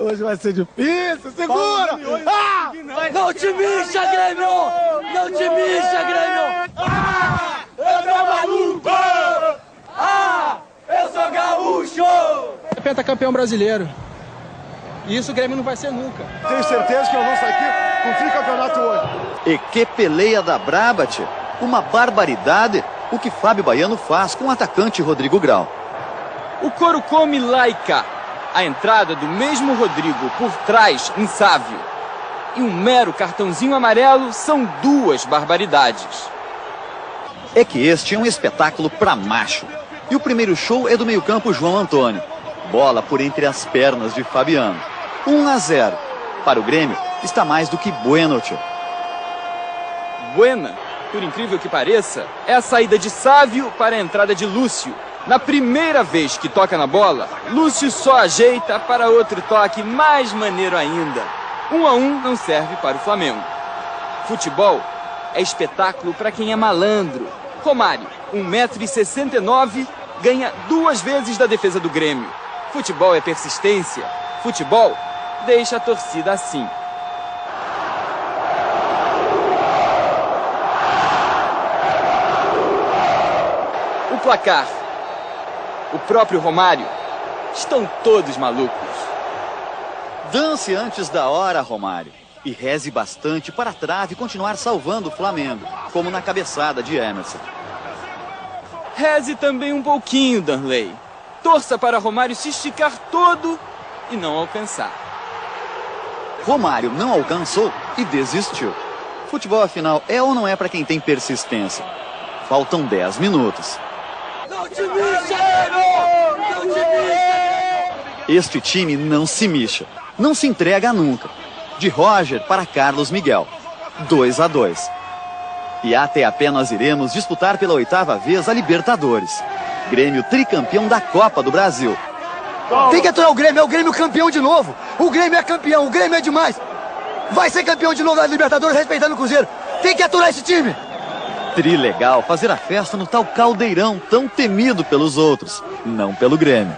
Hoje vai ser difícil, segura! Ah! Não te mixa, Grêmio! Não te mixa, Grêmio! Ah! Eu sou maluco! Ah! Eu sou gaúcho! É pentacampeão brasileiro. E isso o Grêmio não vai ser nunca. Tenho certeza que eu vou sair aqui com o tricampeonato hoje. E que peleia da braba. Uma barbaridade o que Fábio Baiano faz com o atacante Rodrigo Grau. O coro come laica. A entrada do mesmo Rodrigo por trás, insávio. E um mero cartãozinho amarelo são duas barbaridades. É que este é um espetáculo pra macho. E o primeiro show é do meio-campo João Antônio. Bola por entre as pernas de Fabiano. 1 a 0. Para o Grêmio, está mais do que bueno, tio. Buena, por incrível que pareça, é a saída de Sávio para a entrada de Lúcio. Na primeira vez que toca na bola, Lúcio só ajeita para outro toque mais maneiro ainda. Um a um não serve para o Flamengo. Futebol é espetáculo para quem é malandro. Romário, 1,69m, ganha duas vezes da defesa do Grêmio. Futebol é persistência. Futebol deixa a torcida assim. O placar. O próprio Romário. Estão todos malucos. Dance antes da hora, Romário. E reze bastante para a trave continuar salvando o Flamengo, como na cabeçada de Emerson. Reze também um pouquinho, Danley. Torça para Romário se esticar todo e não alcançar. Romário não alcançou e desistiu. Futebol, afinal, é ou não é para quem tem persistência? Faltam 10 minutos. Este time não se mixa, não se entrega nunca. De Roger para Carlos Miguel. 2 a 2. E até apenas iremos disputar pela oitava vez a Libertadores. Grêmio tricampeão da Copa do Brasil. Tem que aturar o Grêmio, é o Grêmio campeão de novo. O Grêmio é campeão, o Grêmio é demais. Vai ser campeão de novo da Libertadores respeitando o Cruzeiro. Tem que aturar esse time. Trilegal fazer a festa no tal caldeirão tão temido pelos outros, não pelo Grêmio.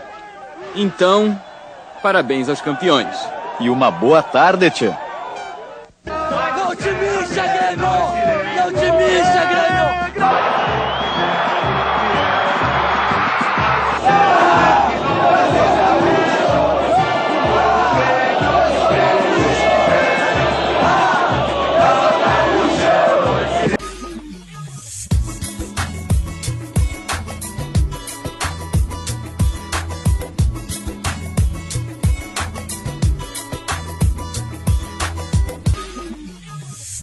Então, parabéns aos campeões. E uma boa tarde, tia.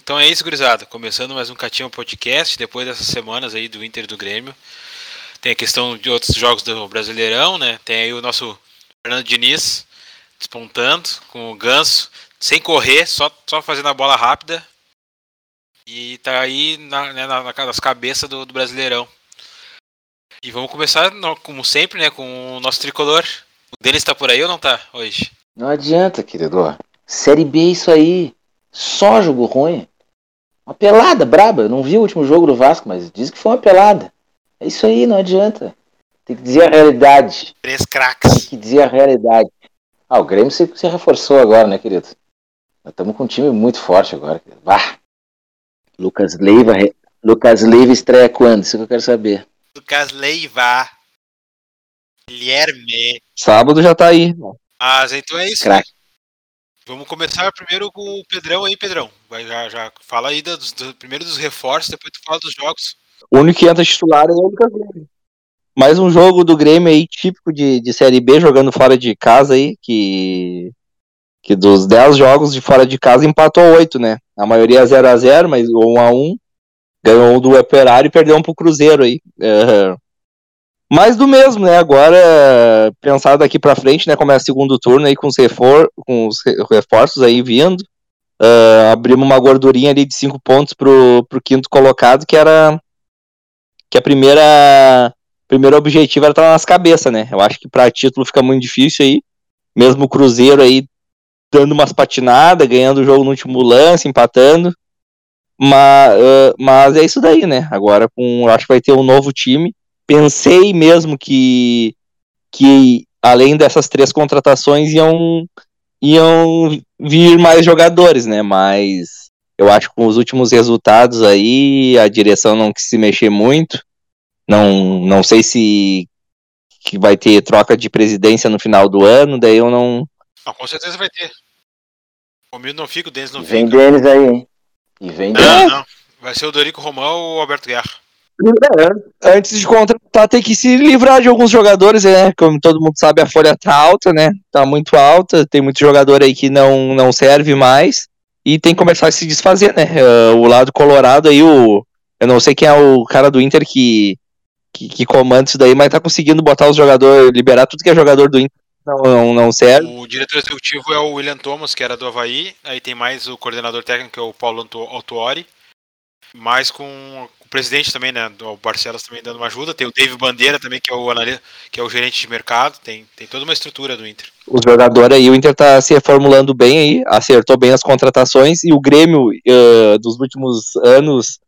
Então é isso, gurizada. Começando mais um Catinho Podcast, depois dessas semanas aí do Inter e do Grêmio. Tem a questão de outros jogos do Brasileirão, né? Tem aí o nosso Fernando Diniz despontando com o Ganso, sem correr, só, só fazendo a bola rápida. E tá aí na, né, na, nas cabeças do, do Brasileirão. E vamos começar, como sempre, né, com o nosso tricolor. O Denis tá por aí ou não tá hoje? Não adianta, querido. Série B é isso aí. Só jogo ruim. Uma pelada braba. Eu não vi o último jogo do Vasco, mas diz que foi uma pelada. É isso aí, não adianta. Tem que dizer a realidade. Três craques. Tem que dizer a realidade. Ah, o Grêmio se, se reforçou agora, né, querido? Nós estamos com um time muito forte agora. Querido. Bah! Lucas Leiva, Lucas Leiva estreia quando? Isso que eu quero saber. Lucas Leiva. Guilherme. Sábado já tá aí. Mas então é isso. Crack. Vamos começar primeiro com o Pedrão aí, Pedrão. Vai, já, já fala aí dos, do, primeiro dos reforços, depois tu fala dos jogos. O único que entra titular é o Lucas Leiva. Mais um jogo do Grêmio aí, típico de, de Série B, jogando fora de casa aí, que, que dos 10 jogos de fora de casa empatou 8, né? A maioria 0x0, mas 1x1. Ganhou um do Operário e perdeu um pro Cruzeiro aí. É, mais do mesmo, né? Agora, pensar daqui pra frente, né? Como é o segundo turno aí com os, refor com os reforços aí vindo. Uh, abrimos uma gordurinha ali de 5 pontos pro, pro quinto colocado, que era que a primeira primeiro objetivo era estar nas cabeças, né? Eu acho que para título fica muito difícil aí. Mesmo o Cruzeiro aí dando umas patinadas, ganhando o jogo no último lance, empatando. Mas, uh, mas é isso daí, né? Agora com, acho que vai ter um novo time. Pensei mesmo que, que além dessas três contratações iam, iam vir mais jogadores, né? Mas eu acho que com os últimos resultados aí, a direção não quis se mexer muito. Não, não sei se que vai ter troca de presidência no final do ano, daí eu não. Não, com certeza vai ter. O Mildo não fica, o Denis não Vem fica. deles aí, hein? E vem deles. Não, não. Vai ser o Dorico Romão ou o Alberto Guerra. É, Antes de contratar, tem que se livrar de alguns jogadores, né? Como todo mundo sabe, a folha tá alta, né? Tá muito alta, tem muito jogador aí que não, não serve mais. E tem que começar a se desfazer, né? Ah, o lado colorado aí, o. Eu não sei quem é o cara do Inter que, que, que comanda isso daí, mas tá conseguindo botar os jogadores, liberar tudo que é jogador do Inter não, não, não serve. O diretor executivo é o William Thomas, que era do Havaí. Aí tem mais o coordenador técnico, que é o Paulo Anto- Autuori. Mais com o presidente também, né? O Barcelos também dando uma ajuda. Tem o David Bandeira também, que é o, analista, que é o gerente de mercado. Tem, tem toda uma estrutura do Inter. os jogadores aí, o Inter tá se reformulando bem aí, acertou bem as contratações e o Grêmio eh, dos últimos anos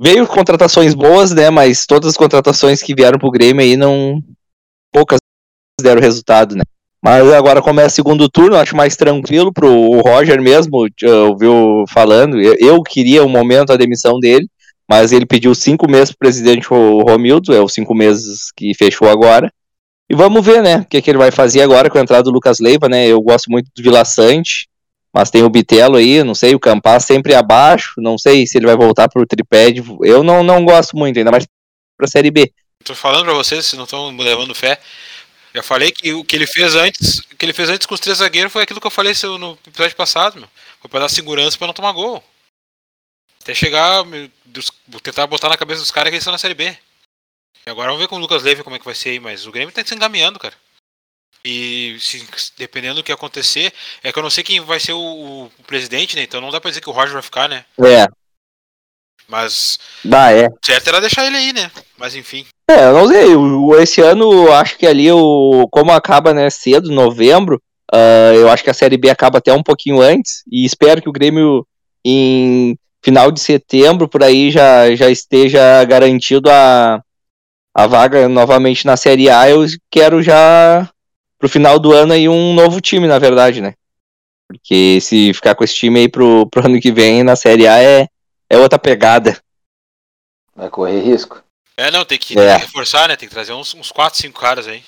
veio contratações boas, né? Mas todas as contratações que vieram pro Grêmio aí não poucas deram resultado, né? Mas agora começa o segundo turno, acho mais tranquilo pro o Roger mesmo, ouviu falando. Eu, queria um momento a demissão dele, mas ele pediu cinco meses presidente o Romildo, é os cinco meses que fechou agora. E vamos ver, né, o que, que ele vai fazer agora com a entrada do Lucas Leiva, né? Eu gosto muito do Vila Sante, mas tem o Bitelo aí, não sei, o Campas sempre abaixo, não sei se ele vai voltar pro tripé. de- Eu não, não gosto muito, ainda mais pra Série B. Tô falando pra vocês, se não estão levando fé. Já falei que o que ele fez antes, o que ele fez antes com os três zagueiros foi aquilo que eu falei no episódio passado, meu. Foi pra dar segurança pra não tomar gol. Até chegar, tentar botar na cabeça dos caras que eles estão na série B. E agora vamos ver com o Lucas Leiva como é que vai ser aí, mas o Grêmio tá se encaminhando, cara. E se- dependendo do que acontecer, é que eu não sei quem vai ser o, o presidente, né? Então não dá pra dizer que o Roger vai ficar, né? É, Mas dá, é. certo era deixar ele aí, né? Mas enfim. É, eu não sei, esse ano eu acho que ali, o, como acaba, né, cedo, novembro, ah, eu acho que a Série B acaba até um pouquinho antes, e espero que o Grêmio, em final de setembro, por aí, já, já esteja garantido a, a vaga novamente na Série A, eu quero já, pro final do ano aí, um novo time, na verdade, né, porque se ficar com esse time aí pro, pro ano que vem na Série A é, é outra pegada. Vai correr risco. É, não, tem que, É. tem que reforçar, né? Tem que trazer uns, uns 4, 5 caras aí.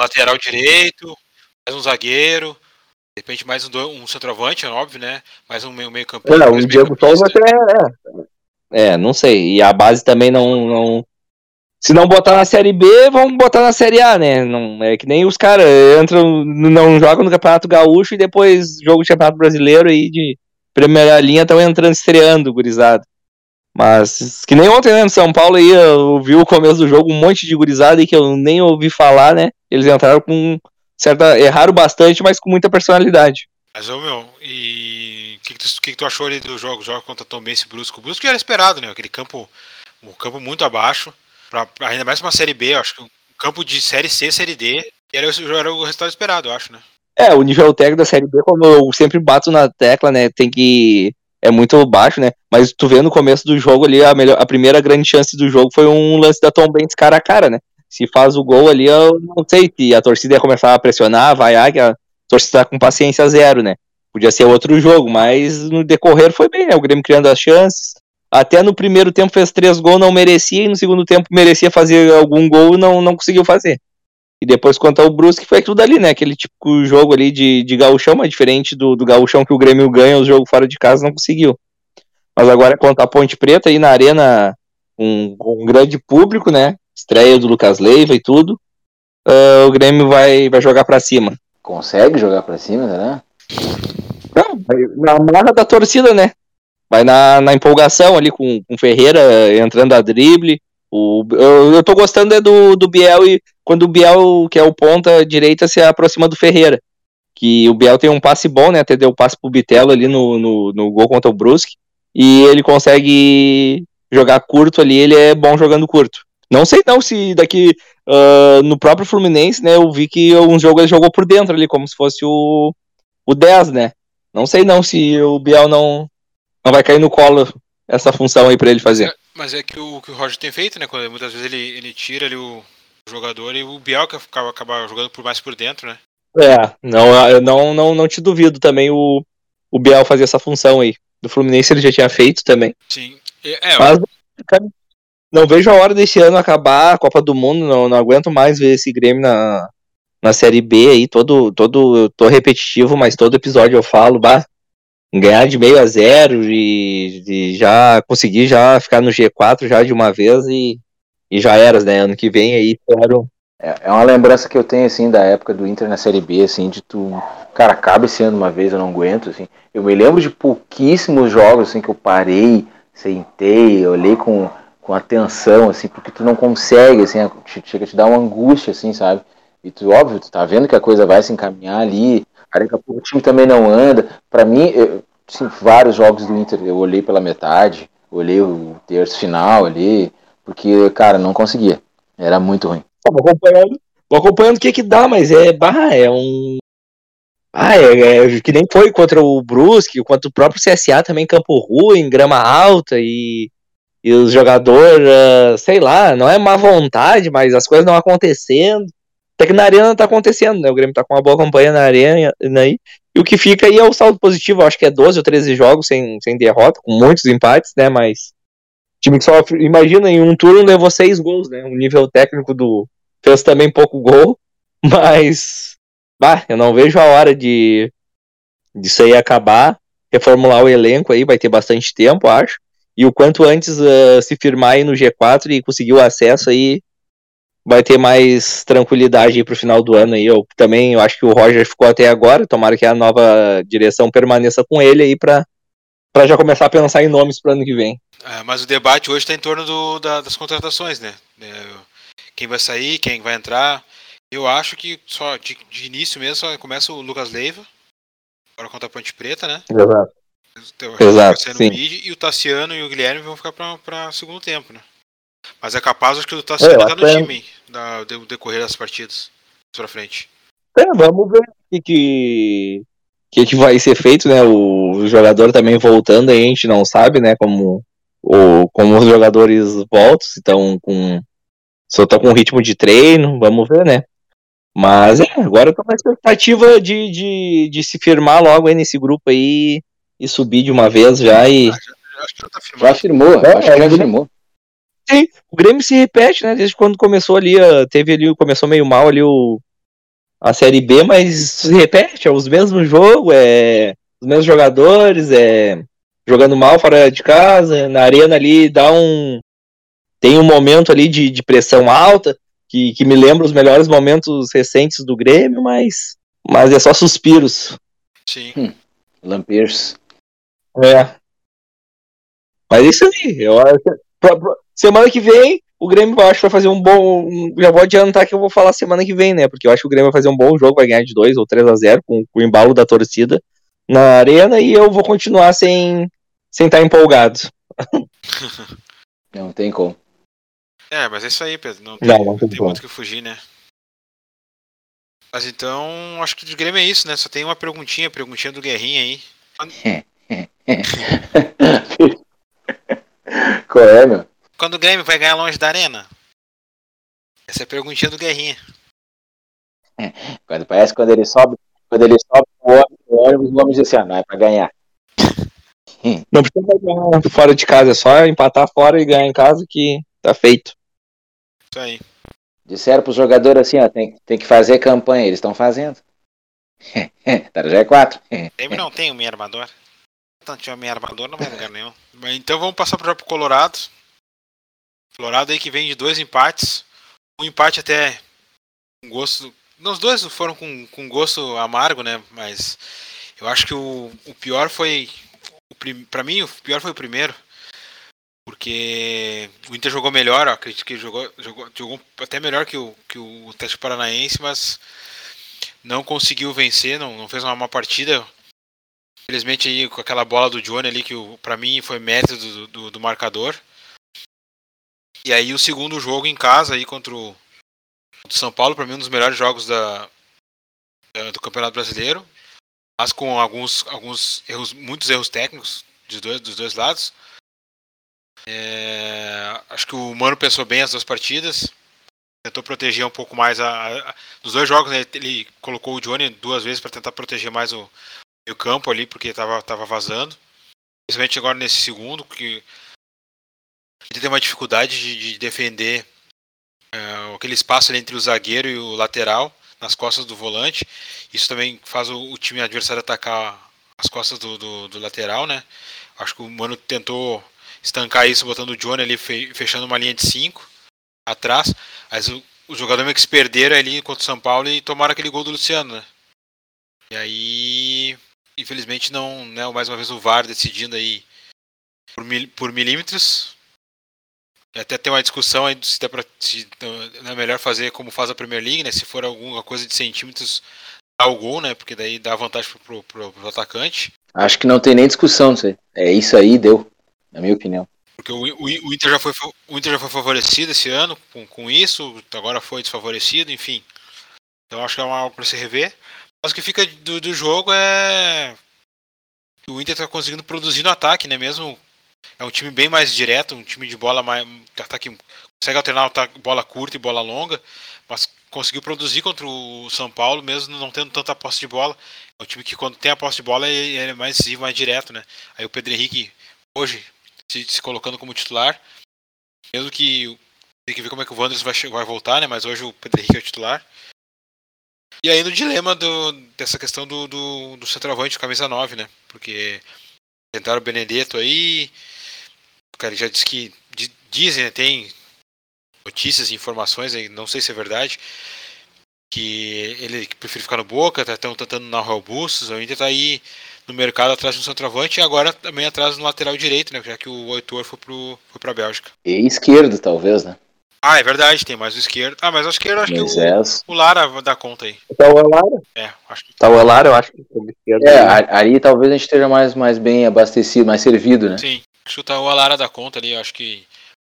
Lateral direito, mais um zagueiro, de repente mais um, um centroavante, é óbvio, né? Mais um meio, meio campo. É, o Diego Souza até é. É, não sei. E a base também não, não. Se não botar na Série B, vamos botar na Série A, né? Não, é que nem os caras entram, não jogam no Campeonato Gaúcho e depois jogo de Campeonato Brasileiro aí de primeira linha estão entrando, estreando, gurizada. Mas que nem ontem, né, no São Paulo aí, eu vi o começo do jogo, um monte de gurizada aí que eu nem ouvi falar, né? Eles entraram com certa. erraram bastante, mas com muita personalidade. Mas, ô meu, e o que, que, que que tu achou ali do jogo? Jogo contra Tom Benz e Brusco. O Brusco já era esperado, né? Aquele campo, um campo muito abaixo. Pra, ainda mais uma Série B, acho que um campo de Série C, Série D, era, era o resultado esperado, eu acho, né? É, o nível técnico da Série B, como eu sempre bato na tecla, né, tem que... é muito baixo, né, mas tu vê no começo do jogo ali, a, melhor, a primeira grande chance do jogo foi um lance da Tom Benz cara a cara, né, se faz o gol ali, eu não sei se a torcida ia começar a pressionar, vaiar, que a torcida tá com paciência zero, né, podia ser outro jogo, mas no decorrer foi bem, né, o Grêmio criando as chances, até no primeiro tempo fez três gols, não merecia, e no segundo tempo merecia fazer algum gol e não, não conseguiu fazer. E depois quanto ao Brusque foi tudo ali, né? Aquele tipo jogo ali de, de gauchão, mas diferente do, do gauchão que o Grêmio ganha, o jogo fora de casa não conseguiu. Mas agora contra a Ponte Preta aí na arena, um, um grande público, né? Estreia do Lucas Leiva e tudo. ah, o Grêmio vai, vai jogar pra cima. Consegue jogar pra cima, né? Não, na marra da torcida, né? Vai na, na empolgação ali com o Ferreira entrando a drible. O, eu, eu tô gostando é do, do Biel e quando o Biel, que é o ponta direita, se aproxima do Ferreira. Que o Biel tem um passe bom, né? Até deu o passe pro Bitelo ali no, no, no gol contra o Brusque. E ele consegue jogar curto ali, ele é bom jogando curto. Não sei não se daqui ah, no próprio Fluminense, né? Eu vi que um jogo ele jogou por dentro ali, como se fosse o, o 10, né? Não sei não se o Biel não, não vai cair no colo essa função aí pra ele fazer. Mas é que o que o Roger tem feito, né? Quando muitas vezes ele, ele tira ali o jogador e o Biel que acaba, acaba jogando por mais por dentro, né? É, não, eu não, não, não te duvido também o, o Biel fazer essa função aí. Do Fluminense ele já tinha feito também. Sim. É, Mas, cara, não vejo a hora desse ano acabar a Copa do Mundo, não, não aguento mais ver esse Grêmio na, na Série B aí, todo, todo, eu tô repetitivo, mas todo episódio eu falo, bah, ganhar de meio a zero e, e já conseguir já ficar no G4 já de uma vez e, e já eras, né, ano que vem aí, espero... É, é uma lembrança que eu tenho, assim, da época do Inter na Série B, assim, de tu... Cara, acaba esse ano uma vez, eu não aguento, assim. Eu me lembro de pouquíssimos jogos, assim, que eu parei, sentei, olhei com, com atenção, assim, porque tu não consegue, assim, chega a te dar uma angústia, assim, sabe? E tu, óbvio, tu tá vendo que a coisa vai se encaminhar ali, aí daqui a pouco o time também não anda. Pra mim, eu, assim, vários jogos do Inter eu olhei pela metade, olhei o terço final ali, porque, cara, não conseguia. Era muito ruim. Vou acompanhando, vou acompanhando o que que dá, mas é, bah, é um... Ah, é, é, que nem foi contra o Brusque, contra o próprio CSA também, campo ruim, grama alta e, e os jogadores, uh, sei lá, não é má vontade, mas as coisas não acontecendo. Até que na arena tá acontecendo, né? O Grêmio tá com uma boa campanha na arena aí. E o que fica aí é o saldo positivo, acho que é 12 ou 13 jogos sem, sem derrota, com muitos empates, né? Mas time que sofre, imagina, em um turno levou seis gols, né? O nível técnico do fez também pouco gol, mas bah, eu não vejo a hora de disso aí acabar, reformular o elenco aí, vai ter bastante tempo, acho. E o quanto antes uh, se firmar aí no G4 e conseguir o acesso aí, vai ter mais tranquilidade aí pro final do ano aí. Eu também eu acho que o Roger ficou até agora, tomara que a nova direção permaneça com ele aí para para já começar a pensar em nomes pro ano que vem. É, mas o debate hoje está em torno do, da, das contratações, né? É, quem vai sair, quem vai entrar. Eu acho que só de, de início mesmo só começa o Lucas Leiva, agora contra a Ponte Preta, né? Exato. O Exato, sim. Mid, e o Tassiano e o Guilherme vão ficar para segundo tempo, né? Mas é capaz acho que É, eu tá no acho que- time da, do decorrer das partidas pra frente. É, vamos ver o que, que, que que vai ser feito, né? O jogador também voltando aí, a gente não sabe, né? Como, o, como os jogadores voltam, se estão com. Se estão com ritmo de treino, vamos ver, né? Mas é, agora eu tô com a expectativa de, de, de se firmar logo aí nesse grupo aí e subir de uma vez já e. Acho que já tá Já firmado. afirmou, É, acho que já é, afirmou. Sim, o Grêmio se repete, né? Desde quando começou ali, ah, teve ali, começou meio mal ali o, a Série B, mas se repete, é os mesmos jogos, é os mesmos jogadores, é jogando mal fora de casa, na arena ali dá um tem um momento ali de, de pressão alta que, que me lembra os melhores momentos recentes do Grêmio, mas mas é só suspiros. Sim. Lampiers. É. Mas é isso aí. Eu acho pra- pra- semana que vem, o Grêmio eu acho vai fazer um bom. um- Já vou adiantar que eu vou falar semana que vem, né? Porque eu acho que o Grêmio vai fazer um bom jogo, vai ganhar de 2 ou 3 a 0 com, com o embalo da torcida na arena e eu vou continuar sem sem estar empolgado. Não tem como. É, mas é isso aí, Pedro. Não tem, Não, não tem tem muito o que fugir, né? Mas então, acho que de Grêmio é isso, né? Só tem uma perguntinha, perguntinha do Guerrinha aí. Qual é, meu? Quando o Grêmio vai ganhar longe da arena? Essa é a perguntinha do Guerrinha. Quando, parece quando ele sobe, quando ele sobe o ônibus, o ônibus, o homem diz assim, ah, não é pra ganhar. Não precisa ganhar fora de casa, é só empatar fora e ganhar em casa que tá feito. Isso aí. Disseram pros jogadores assim, ó, tem, tem que fazer campanha, eles estão fazendo. tá no G4. Grêmio não tem um meio armador. Não tinha um meio armador, não vai lugar nenhum. Então vamos passar pro pro Colorado. Colorado aí que vem de dois empates. Um empate até com gosto. Não, os dois foram com, com gosto amargo, né? Mas eu acho que o, o pior foi. Pra mim, o pior foi o primeiro. Porque o Inter jogou melhor, eu acredito que jogou, jogou, jogou até melhor que o, que o Atlético Paranaense, mas não conseguiu vencer, não, não fez uma má partida. Infelizmente aí com aquela bola do Johnny ali, que pra mim foi mérito do, do, do marcador. E aí o segundo jogo em casa aí contra o São Paulo, pra mim um dos melhores jogos da, do Campeonato Brasileiro. Mas com alguns, alguns erros, muitos erros técnicos dos dois, dos dois lados. É, acho que o Mano pensou bem as duas partidas. tentou proteger um pouco mais a, a dos dois jogos, né, ele colocou o Johnny duas vezes para tentar proteger mais o meio campo ali, porque estava tava vazando. Principalmente agora nesse segundo, que ele tem uma dificuldade de, de defender uh, aquele espaço entre o zagueiro e o lateral nas costas do volante. Isso também faz o, o time adversário atacar as costas do, do, do, lateral, né? Acho que o Mano tentou estancar isso botando o Johnny ali fechando uma linha de 5 atrás. Mas o, o jogador meio que se perderam ali contra o São Paulo e tomaram aquele gol do Luciano, né? E aí, infelizmente, não, né? Mais uma vez o VAR decidindo aí por, mil, por milímetros. E até tem uma discussão aí se, pra, se é melhor fazer como faz a Premier League, né? Se for alguma coisa de centímetros, dá o gol, né? Porque daí dá vantagem pro, pro, pro atacante. Acho que não tem nem discussão isso aí. É isso aí, deu, na minha opinião. Porque o, o, o, Inter já foi, o Inter já foi favorecido esse ano com, com isso, agora foi desfavorecido, enfim. Então acho que é algo para se rever. Mas o que fica do, do jogo é. O Inter está conseguindo produzir no ataque, né? Mesmo é um time bem mais direto, um time de bola mais. Ataque, consegue alternar bola curta e bola longa, mas conseguiu produzir contra o São Paulo, mesmo não tendo tanta posse de bola. É um time que quando tem a posse de bola ele é mais decisivo, mais direto, né? Aí o Pedro Henrique, hoje, se, se colocando como titular, mesmo que tem que ver como é que o Wanderers vai, vai voltar, né? Mas hoje o Pedro Henrique é o titular. E aí no dilema do, dessa questão do, do, do centroavante, camisa 9, né? Porque tentaram o Benedetto aí, o cara já disse que dizem, né, tem notícias e informações, não sei se é verdade, que ele prefere ficar no Boca, tá tentando na Real Bustos, o Inter tá aí no mercado atrás do centroavante e agora também atrás do lateral direito, né, já que o Oitor foi pro foi pra Bélgica. E esquerdo, talvez, né? Ah, é verdade, tem mais o esquerdo. Ah, mas acho que eu acho mas que o, é... o Lara vai dar conta aí. Tá o Lara? É, acho que tá o Lara, eu acho que o esquerdo. É, ali talvez a gente esteja mais, mais bem abastecido, mais servido, né? Sim, acho que tá o Lara da conta ali, eu acho que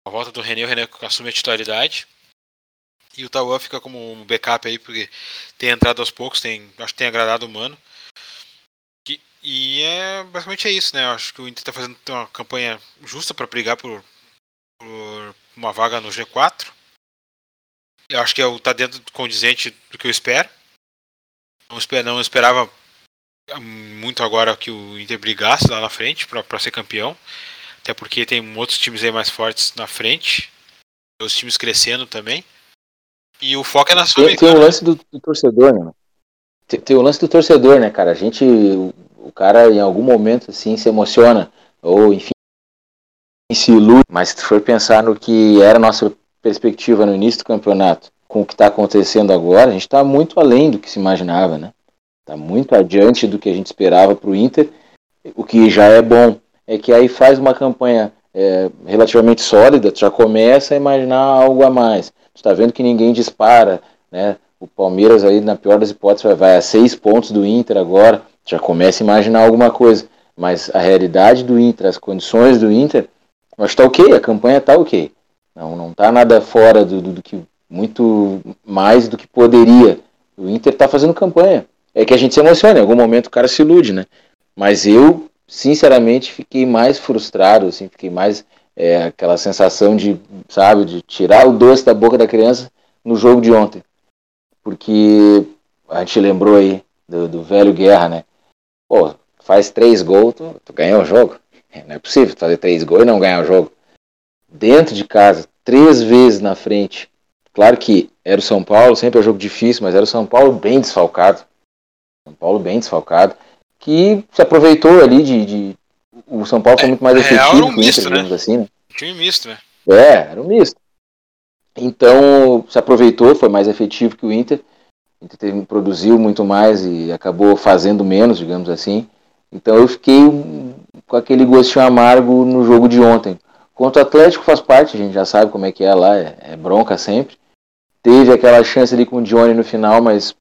a volta do René, o René assume a titularidade. E o Tauan fica como um backup aí, porque tem entrado aos poucos, tem, acho que tem agradado o Mano. E, e é basicamente é isso, né? Eu acho que o Inter está fazendo uma campanha justa para brigar por, por, uma vaga no G4. Eu acho que é, tá dentro do condizente do que eu espero. Não, esper, não esperava muito agora que o Inter brigasse lá na frente para ser campeão. Até porque tem outros times aí mais fortes na frente. Os times crescendo também. E o foco é na sua. Tem, tem o lance do, do torcedor, né? Tem, tem, o lance do torcedor, né, cara? A gente. O, o cara em algum momento assim se emociona. Ou enfim se ilude. Mas se for pensar no que era a nossa perspectiva no início do campeonato, com o que está acontecendo agora, a gente está muito além do que se imaginava, né? Está muito adiante do que a gente esperava para o Inter, o que já é bom é que aí faz uma campanha é, relativamente sólida, tu já começa a imaginar algo a mais. Tu está vendo que ninguém dispara, né? O Palmeiras aí, na pior das hipóteses, vai a seis pontos do Inter agora, já começa a imaginar alguma coisa. Mas a realidade do Inter, as condições do Inter, que tá ok, a campanha tá ok. Não, não tá nada fora do, do, do que muito mais do que poderia. O Inter tá fazendo campanha. É que a gente se emociona, em algum momento o cara se ilude, né? Mas eu sinceramente fiquei mais frustrado, assim, fiquei mais é, aquela sensação de, sabe, de tirar o doce da boca da criança no jogo de ontem. Porque a gente lembrou aí do, do velho Guerra, né? Pô, faz três gols, tu, tu ganhou o jogo. É, não é possível fazer três gols e não ganhar o jogo. Dentro de casa, três vezes na frente. Claro que era o São Paulo, sempre é um jogo difícil, mas era o São Paulo bem desfalcado. São Paulo bem desfalcado que se aproveitou ali de. de o São Paulo foi muito mais é, efetivo um que o Inter, né? assim, né? Time misto, né? É, era um misto. Então se aproveitou, foi mais efetivo que o Inter. O Inter produziu muito mais e acabou fazendo menos, digamos assim. Então eu fiquei com aquele gostinho amargo no jogo de ontem. Quanto o Atlético faz parte, a gente já sabe como é que é lá, é, é bronca sempre. Teve aquela chance ali com o Johnny no final, mas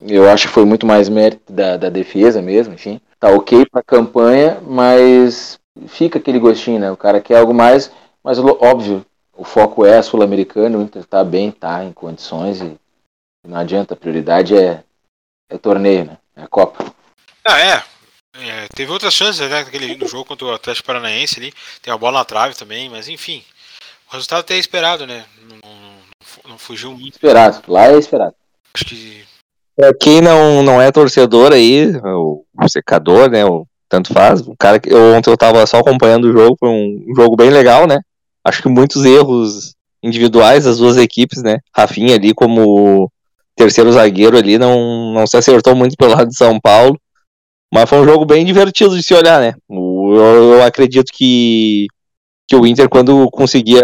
eu acho que foi muito mais mérito da, da defesa mesmo, enfim. Tá ok pra campanha, mas fica aquele gostinho, né? O cara quer algo mais, mas óbvio, o foco é sul-americano, o Inter tá bem, tá em condições e não adianta, a prioridade é, é torneio, né? É a Copa. Ah, é. É teve outras chances né, naquele, no jogo contra o Atlético Paranaense ali, tem a bola na trave também, mas enfim, o resultado até é esperado, né? Não, não, não fugiu muito. Esperado, lá é esperado. Acho que Pra quem não, não é torcedor aí, o, o secador, né? O, tanto faz. O cara que eu, ontem eu tava só acompanhando o jogo, foi um, um jogo bem legal, né? Acho que muitos erros individuais das duas equipes, né? Rafinha ali como terceiro zagueiro ali não, não se acertou muito pelo lado de São Paulo. Mas foi um jogo bem divertido de se olhar, né? Eu, eu acredito que, que o Inter, quando conseguia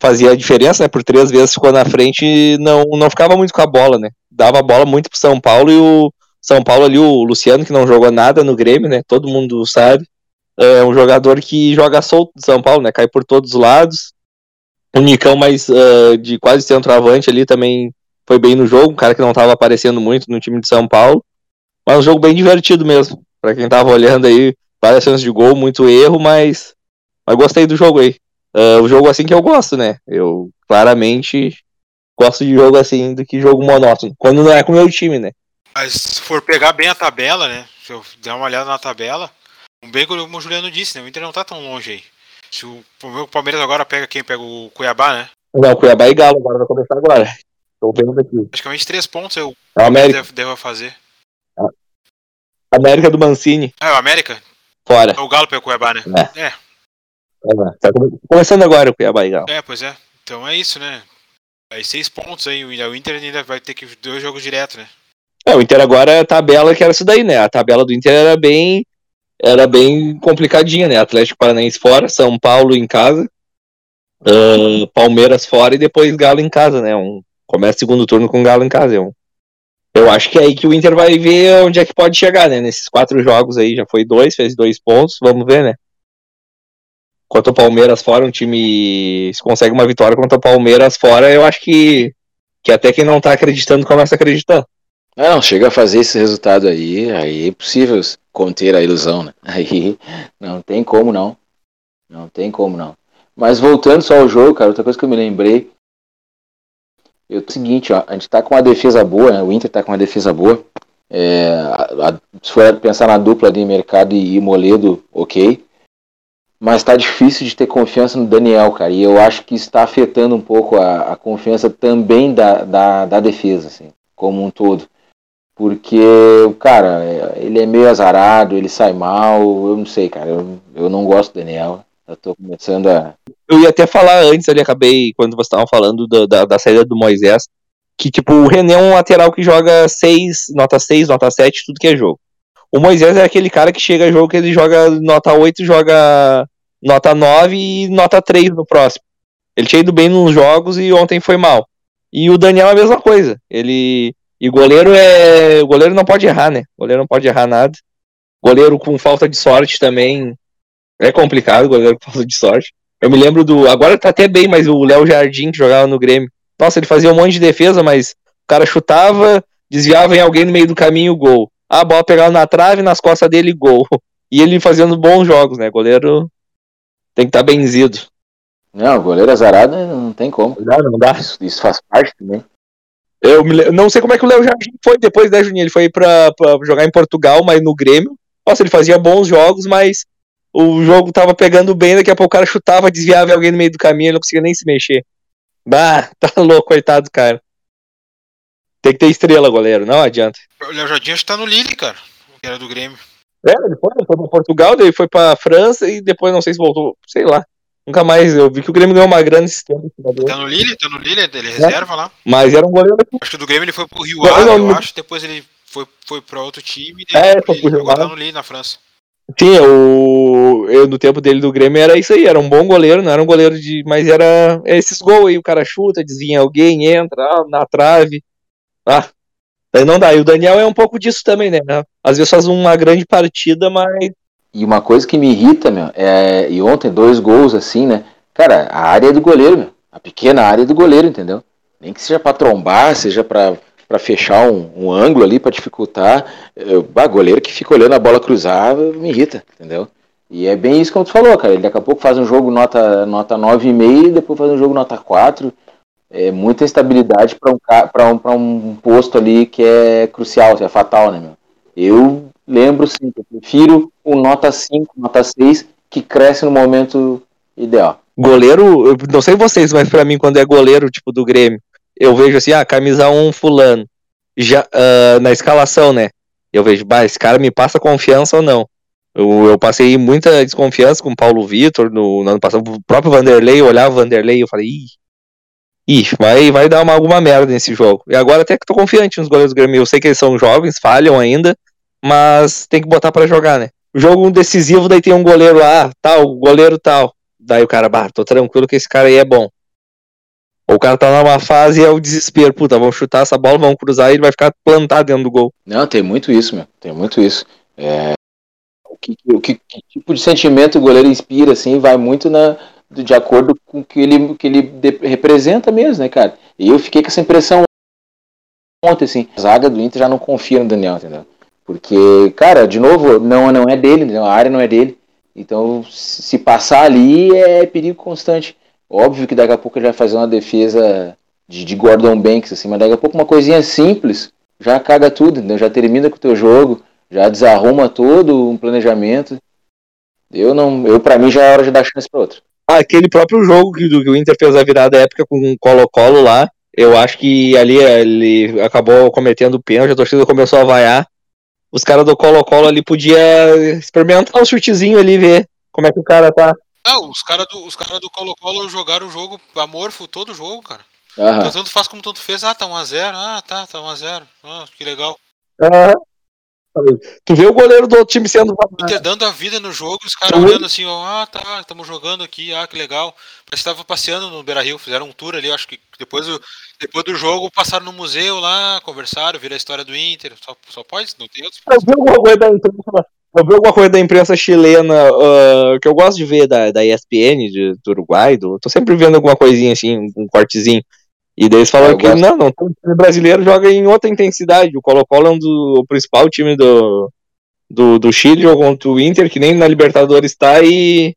fazia a diferença, né? Por três vezes ficou na frente não, não ficava muito com a bola, né? Dava a bola muito pro São Paulo e o São Paulo ali, o Luciano, que não jogou nada no Grêmio, né? Todo mundo sabe. É um jogador que joga solto do São Paulo, né? Cai por todos os lados. O Nicão mais uh, de quase centroavante ali também foi bem no jogo, um cara que não estava aparecendo muito no time de São Paulo. Mas um jogo bem divertido mesmo. Para quem tava olhando aí, várias chances de gol, muito erro, mas, mas gostei do jogo aí. Uh, o jogo assim que eu gosto, né? Eu claramente gosto de jogo assim do que jogo monótono. Quando não é com o meu time, né? Mas se for pegar bem a tabela, né? Se eu der uma olhada na tabela, bem como o Juliano disse, né? O Inter não tá tão longe aí. Se o, o Palmeiras agora pega quem? Pega o Cuiabá, né? Não, Cuiabá e Galo agora vai começar agora. Tô vendo aqui. Praticamente três pontos eu É o América. devo, devo fazer. América do Mancini, Ah, é o América? fora. É o Galo pega o Cuiabá, né? É. É, É, tá come- começando agora o Cuiabá e Galo. é, pois é. Então é isso, né? Aí seis pontos aí. O Inter ainda vai ter que dois jogos direto, né? É, o Inter agora a tabela que era isso daí, né? A tabela do Inter era bem era bem complicadinha, né? Atlético Paranaense fora, São Paulo em casa, ah, Palmeiras fora e depois Galo em casa, né? Um, começa o segundo turno com Galo em casa. É um, eu acho que é aí que o Inter vai ver onde é que pode chegar, né? Nesses quatro jogos aí, já foi dois, fez dois pontos, vamos ver, né? Contra o Palmeiras fora, um time se consegue uma vitória contra o Palmeiras fora, eu acho que, que até quem não tá acreditando começa a acreditar. Ah, não, chega a fazer esse resultado aí, aí é possível conter a ilusão, né? Aí não tem como não. Não tem como não. Mas voltando só ao jogo, cara, outra coisa que eu me lembrei. Eu, é o seguinte, ó, a gente tá com uma defesa boa, né? O Inter tá com uma defesa boa. É, a- a- se for pensar na dupla de mercado e, e Moledo, ok. Mas tá difícil de ter confiança no Daniel, cara. E eu acho que está afetando um pouco a, a confiança também da, da, da defesa, assim, como um todo. Porque, cara, é- ele é meio azarado, ele sai mal, eu não sei, cara. Eu, eu não gosto do Daniel. Eu tô começando a. Eu ia até falar antes ali, acabei, quando vocês estavam falando da, da, da saída do Moisés, que tipo, o René é um lateral que joga 6, nota 6, nota 7, tudo que é jogo. O Moisés é aquele cara que chega a jogo que ele joga nota 8, joga nota 9 e nota 3 no próximo. Ele tinha ido bem nos jogos e ontem foi mal. E o Daniel é a mesma coisa. Ele. E goleiro é. O goleiro não pode errar, né? O goleiro não pode errar nada. Goleiro com falta de sorte também. É complicado, goleiro com falta de sorte. Eu me lembro do. Agora tá até bem, mas o Léo Jardim, que jogava no Grêmio. Nossa, ele fazia um monte de defesa, mas o cara chutava, desviava em alguém no meio do caminho, gol. Ah, a bola pegava na trave, nas costas dele, gol. E ele fazendo bons jogos, né? Goleiro tem que estar tá benzido. Não, goleiro azarado não tem como. Não, não dá. Isso, isso faz parte também. Eu me não sei como é que o Léo Jardim foi depois, né, Juninho? Ele foi pra, pra jogar em Portugal, mas no Grêmio. Nossa, ele fazia bons jogos, mas o jogo tava pegando bem, daqui a pouco o cara chutava, desviava alguém no meio do caminho, ele não conseguia nem se mexer. Bah, tá louco, coitado do cara. Tem que ter estrela, goleiro, não adianta. O Léo Jardim acho que tá no Lille, cara. Que era do Grêmio. É, ele foi, ele foi pra Portugal, daí foi pra França e depois não sei se voltou, sei lá. Nunca mais, eu vi que o Grêmio ganhou uma grana esse tempo. Tá no Lille, tá no Lille, ele é reserva lá. Mas era um goleiro Acho que do Grêmio ele foi pro Rio Não, não, eu não. acho. Depois ele foi, foi pra outro time. É, foi pro Rio agora tá no Lille, na França. Sim, o, eu, no tempo dele do Grêmio era isso aí, era um bom goleiro, não era um goleiro de. Mas era é esses gols aí, o cara chuta, desvia alguém, entra ah, na trave. Ah, não dá. E o Daniel é um pouco disso também, né? Às vezes faz uma grande partida, mas. E uma coisa que me irrita, meu, é. E ontem, dois gols assim, né? Cara, a área é do goleiro, meu. A pequena área é do goleiro, entendeu? Nem que seja pra trombar, seja pra, pra fechar um, um ângulo ali, pra dificultar. Eu, bah, goleiro que fica olhando a bola cruzar me irrita, entendeu? E é bem isso que tu falou, cara. Ele daqui a pouco faz um jogo nota, nota 9,5 depois faz um jogo nota 4. É muita instabilidade para um, um, um posto ali que é crucial, é fatal, né, meu? Eu lembro sim, eu prefiro um nota 5, nota 6, que cresce no momento ideal. Goleiro, não sei vocês, mas pra mim, quando é goleiro, tipo, do Grêmio, eu vejo assim, ah, camisa 1 fulano. Já, uh, na escalação, né? Eu vejo, bah, esse cara me passa confiança ou não. Eu, eu passei muita desconfiança com o Paulo Vitor no, no, ano passado. O próprio Vanderlei, eu olhava o Vanderlei e eu falei, ih, ih vai, vai dar uma, alguma merda nesse jogo. E agora até que tô confiante nos goleiros do Grêmio. Eu sei que eles são jovens, falham ainda, mas tem que botar para jogar, né? Jogo decisivo, daí tem um goleiro lá, tal, goleiro tal. Daí o cara, bah, tô tranquilo que esse cara aí é bom. Ou o cara tá numa fase e é o desespero, puta, vamos chutar essa bola, vamos cruzar e ele vai ficar plantado dentro do gol. Não, tem muito isso, meu. Tem muito isso. É... O, que, o que, que, tipo de sentimento o goleiro inspira, assim, vai muito na, de acordo com o que ele, que ele de, representa mesmo, né, cara? E eu fiquei com essa impressão ontem, assim. A zaga do Inter já não confia no Daniel, entendeu? Porque, cara, de novo, não, não é dele, entendeu? a área não é dele. Então, se passar ali é perigo constante. Óbvio que daqui a pouco ele vai fazer uma defesa de, de Gordon Banks, assim, mas daqui a pouco uma coisinha simples já caga tudo, entendeu? já termina com o teu jogo, já desarruma todo um planejamento. Eu não, eu para mim já é hora de dar chance para outro. Ah, aquele próprio jogo que, que o Inter fez a virada época com o Colo-Colo lá, eu acho que ali ele acabou cometendo pênalti, a torcida começou a vaiar. Os caras do Colo-Colo ali podia experimentar um chutezinho ali, ver como é que o cara tá. Não, os caras do, os cara do Colo-Colo jogaram o jogo amorfo todo o jogo, cara. Então, tanto faz como tanto fez. Ah, tá 1x0. Ah, tá, tá 1x0. Ah, que legal. Ah, tu vê o goleiro do outro time sendo. Inter dando a vida no jogo, os caras olhando assim, ó, ah, tá, estamos jogando aqui, ah, que legal. Parece que tava passeando no Beira Rio, fizeram um tour ali, acho que depois do, depois do jogo passaram no museu lá, conversaram, viram a história do Inter. Só, só pode, não tem outros. Eu vi alguma coisa da eu vi alguma coisa da imprensa chilena uh, que eu gosto de ver da, da ESPN de, do Uruguai. Do, tô sempre vendo alguma coisinha assim, um cortezinho. E daí eles falaram Eu que gosto. não, não, o time brasileiro joga em outra intensidade. O Colo-Colo é um do, o principal time do, do, do Chile, jogou contra o Inter, que nem na Libertadores está, e,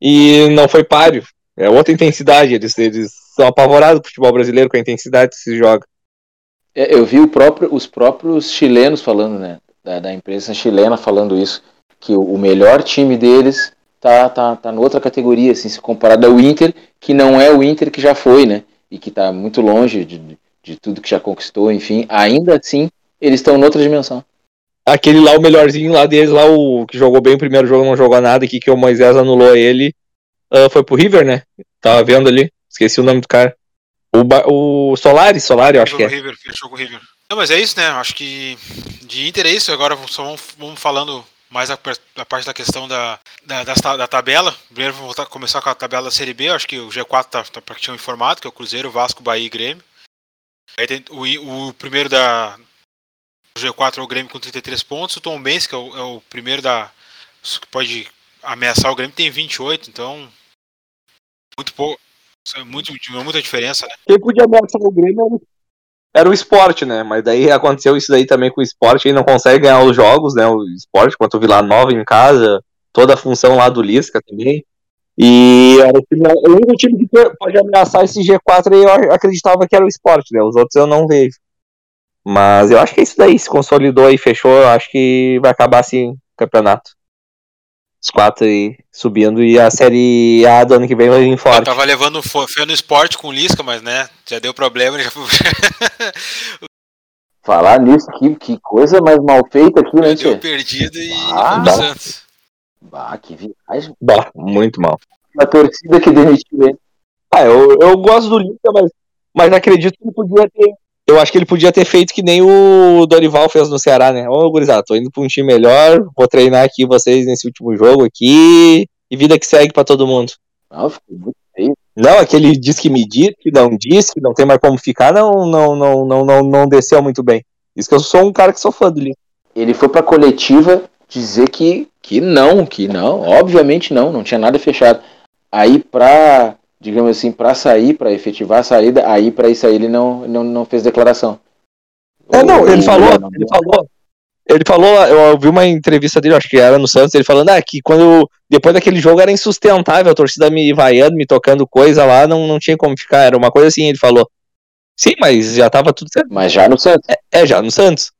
e não foi páreo. É outra intensidade. Eles, eles são apavorados com o futebol brasileiro, com a intensidade que se joga. É, eu vi próprio, os próprios chilenos falando, né? Da, da imprensa chilena falando isso, que o, melhor time deles tá, tá, tá noutra categoria, assim, se comparado ao Inter, que não é o Inter que já foi, né? E que tá muito longe de, de tudo que já conquistou, enfim. Ainda assim, eles estão noutra dimensão. Aquele lá, o melhorzinho lá deles, lá, o que jogou bem o primeiro jogo, não jogou nada, aqui que o Moisés anulou ele, ah, foi pro River, né? Tava vendo ali, esqueci o nome do cara. O, Ba- o Solari, Solari, eu acho que Jogou é. River, fechou com o River. Não, mas é isso, né? Acho que de Inter é. Agora só vamos, falando mais a, a parte da questão da, da, ta- da tabela. Primeiro vamos voltar, começar com a tabela da Série B. Acho que o G4 tá, tá praticamente informado, que é o Cruzeiro, Vasco, Bahia e Grêmio. Aí tem o, o primeiro da o G4 é o Grêmio com 33 pontos. O Tom Benz, que é o, é o primeiro da que pode ameaçar o Grêmio, tem 28. Então, muito pouco. é Muito, muita diferença, né? Quem podia ameaçar o Grêmio era o- era o esporte, né? Mas daí aconteceu isso daí também com o esporte, ele não consegue ganhar os jogos, né? O esporte, quanto o Vila Nova em casa, toda a função lá do Lisca também. E era o, time- o único time que pode ameaçar esse G4 aí, eu acreditava que era o esporte, né? Os outros eu não vejo. Mas eu acho que é isso daí, se consolidou e fechou, eu acho que vai acabar assim o campeonato. Os quatro aí subindo e a série A do ano que vem vai vir Eu forte. tava levando fé no esporte com o Lisca, mas né, já deu problema, já Falar nisso, que, que coisa mais mal feita aqui, né, deu perdido e Ah, não. Santos. Bah, que viagem. Bah, muito mal. A torcida que demitiu ele. Ah, eu, eu gosto do Lisca, mas, mas acredito que ele podia ter. Eu acho que ele podia ter feito que nem o Dorival fez no Ceará, né? Ô, gurizada, tô indo pra um time melhor, vou treinar aqui vocês nesse último jogo aqui, e vida que segue pra todo mundo. Não, ficou muito feio. Não, aquele diz que me diz, que não diz, que não tem mais como ficar, não, não, não, não, não, não desceu muito bem. Isso que eu sou um cara que sou fã do. Ele foi pra coletiva dizer que, que não, que não, obviamente não, não tinha nada fechado. Aí pra, digamos assim, pra sair, pra efetivar a saída, aí pra isso aí ele não, não, não fez declaração. É, não, ele falou, ele falou. Ele falou, eu ouvi uma entrevista dele, acho que era no Santos, ele falando ah, que quando depois daquele jogo era insustentável, a torcida me vaiando, me tocando coisa lá, não, não tinha como ficar, era uma coisa assim, ele falou. Sim, mas já tava tudo certo. Mas já no Santos. É, já no Santos.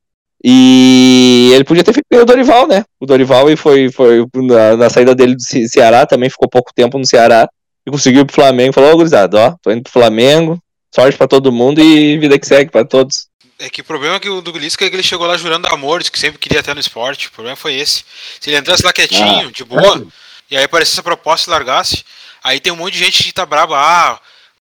E ele podia ter feito o Dorival, né? O Dorival e foi, foi na, na saída dele do Ce- Ceará, também ficou pouco tempo no Ceará. E conseguiu ir pro Flamengo. Falou, ô, gurizada, ó, tô indo pro Flamengo, sorte pra todo mundo e vida que segue pra todos. É que o problema é que o do Lisca é que ele chegou lá jurando amor, disse que sempre queria estar no esporte. O problema foi esse. Se ele entrasse lá quietinho, Ah, de boa, e aí aparecesse essa proposta e largasse, aí tem um monte de gente que tá braba, ah,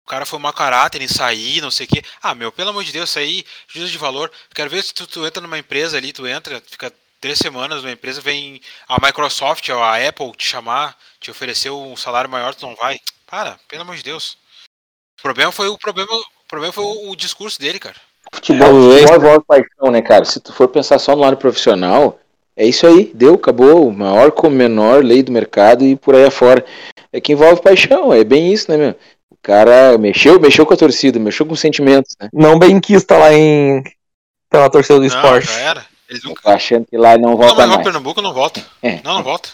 o cara foi mau caráter em sair, não sei o quê. Ah, meu, pelo amor de Deus, sair, juízo de valor. Quero ver se tu, tu entra numa empresa ali, tu entra, fica três semanas numa empresa, vem a Microsoft, ou a Apple te chamar, te oferecer um salário maior, tu não vai. Para, pelo amor de Deus. O problema foi o problema, o problema foi o, o discurso dele, cara. Futebol, futebol envolve paixão, né, cara? Se tu for pensar só no lado profissional, é isso aí, deu, acabou. Maior com menor, lei do mercado e por aí afora. É que envolve paixão, é bem isso, né, meu? O cara mexeu, mexeu com a torcida, mexeu com os sentimentos, né? Não bem quis tá lá em. pela torcida do Não, esporte. já era. Ele nunca. Tá achando que lá não Não, volta mas o mais. Pernambuco não volta. É. Não, não volta.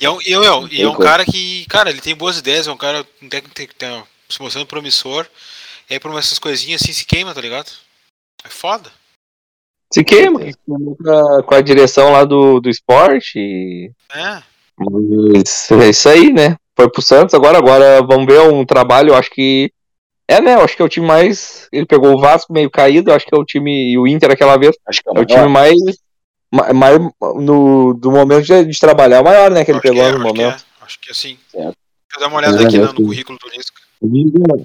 E é um, e, é um- e é um como. cara que, cara, ele tem boas ideias, é um cara um técnico que tá se mostrando promissor. E aí por essas coisinhas assim se queima, tá ligado? É foda. Se queima, se queimou com a- com a direção lá do, do esporte. e- É. Mas é isso aí, né? Foi pro Santos, agora, agora vamos ver um trabalho, eu acho que. É, né? Eu acho que é o time mais. Ele pegou o Vasco meio caído, acho que é o time. E o Inter aquela vez. Acho que é o É o time mais. ma- mais no, do momento de, de trabalhar, é o maior, né? Que ele Acho que pegou é, no acho que momento. é. Acho que assim. Certo. Deixa eu dar uma olhada É, aqui é, no, sim. currículo do Lisca.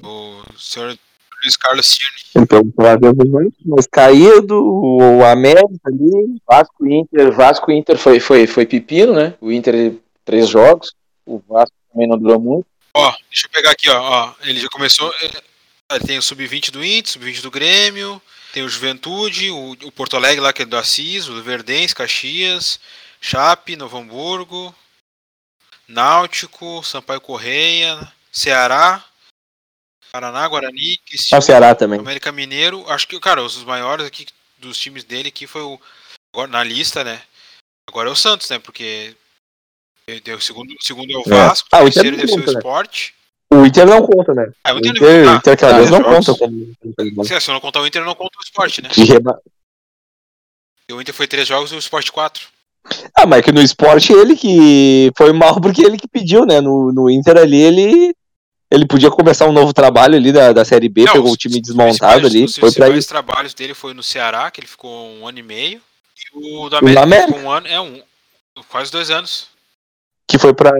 O senhor Luiz Carlos Cirne. Ele pegou o Vasco mais- mais caído, o, América ali. Vasco e Inter, Vasco e Inter foi, foi, foi pepino, né? O Inter três jogos, o Vasco também não durou muito. Ó, deixa eu pegar aqui, ó. ó ele já começou. é, tem o Sub-20 do Inter, Sub-20 do Grêmio, tem o Juventude, o, o Porto Alegre lá que é do Assis, o Verdense, Caxias, Chape, Novo Hamburgo, Náutico, Sampaio Correia, Ceará, Paraná, Guarani, É Ceará também. América Mineiro. Acho que, cara, os maiores aqui dos times dele aqui foi o. Agora, na lista, né? Agora é o Santos, né? Porque. deu- O segundo, segundo é o É. Vasco, Ah, o terceiro não deve ser o conta, né? O Inter não conta, né? Ah, o O Inter, Inter, ah, o Inter aquela tá, vez não jogos. conta como. se, se eu não contar o Inter, não conto o Sport, né? Que reba- Porque o Inter foi três jogos e o Sport quatro. Ah, mas que no esporte ele que foi mal porque ele que pediu, né? No, no Inter ali ele ele podia começar um novo trabalho ali da, da Série B, Não, pegou os- o time desmontado ali, Os foi pra principais trabalhos dele foi no Ceará, que ele ficou um ano e meio. E o da América, América. ficou um ano. É um. Quase dois anos. Que foi pra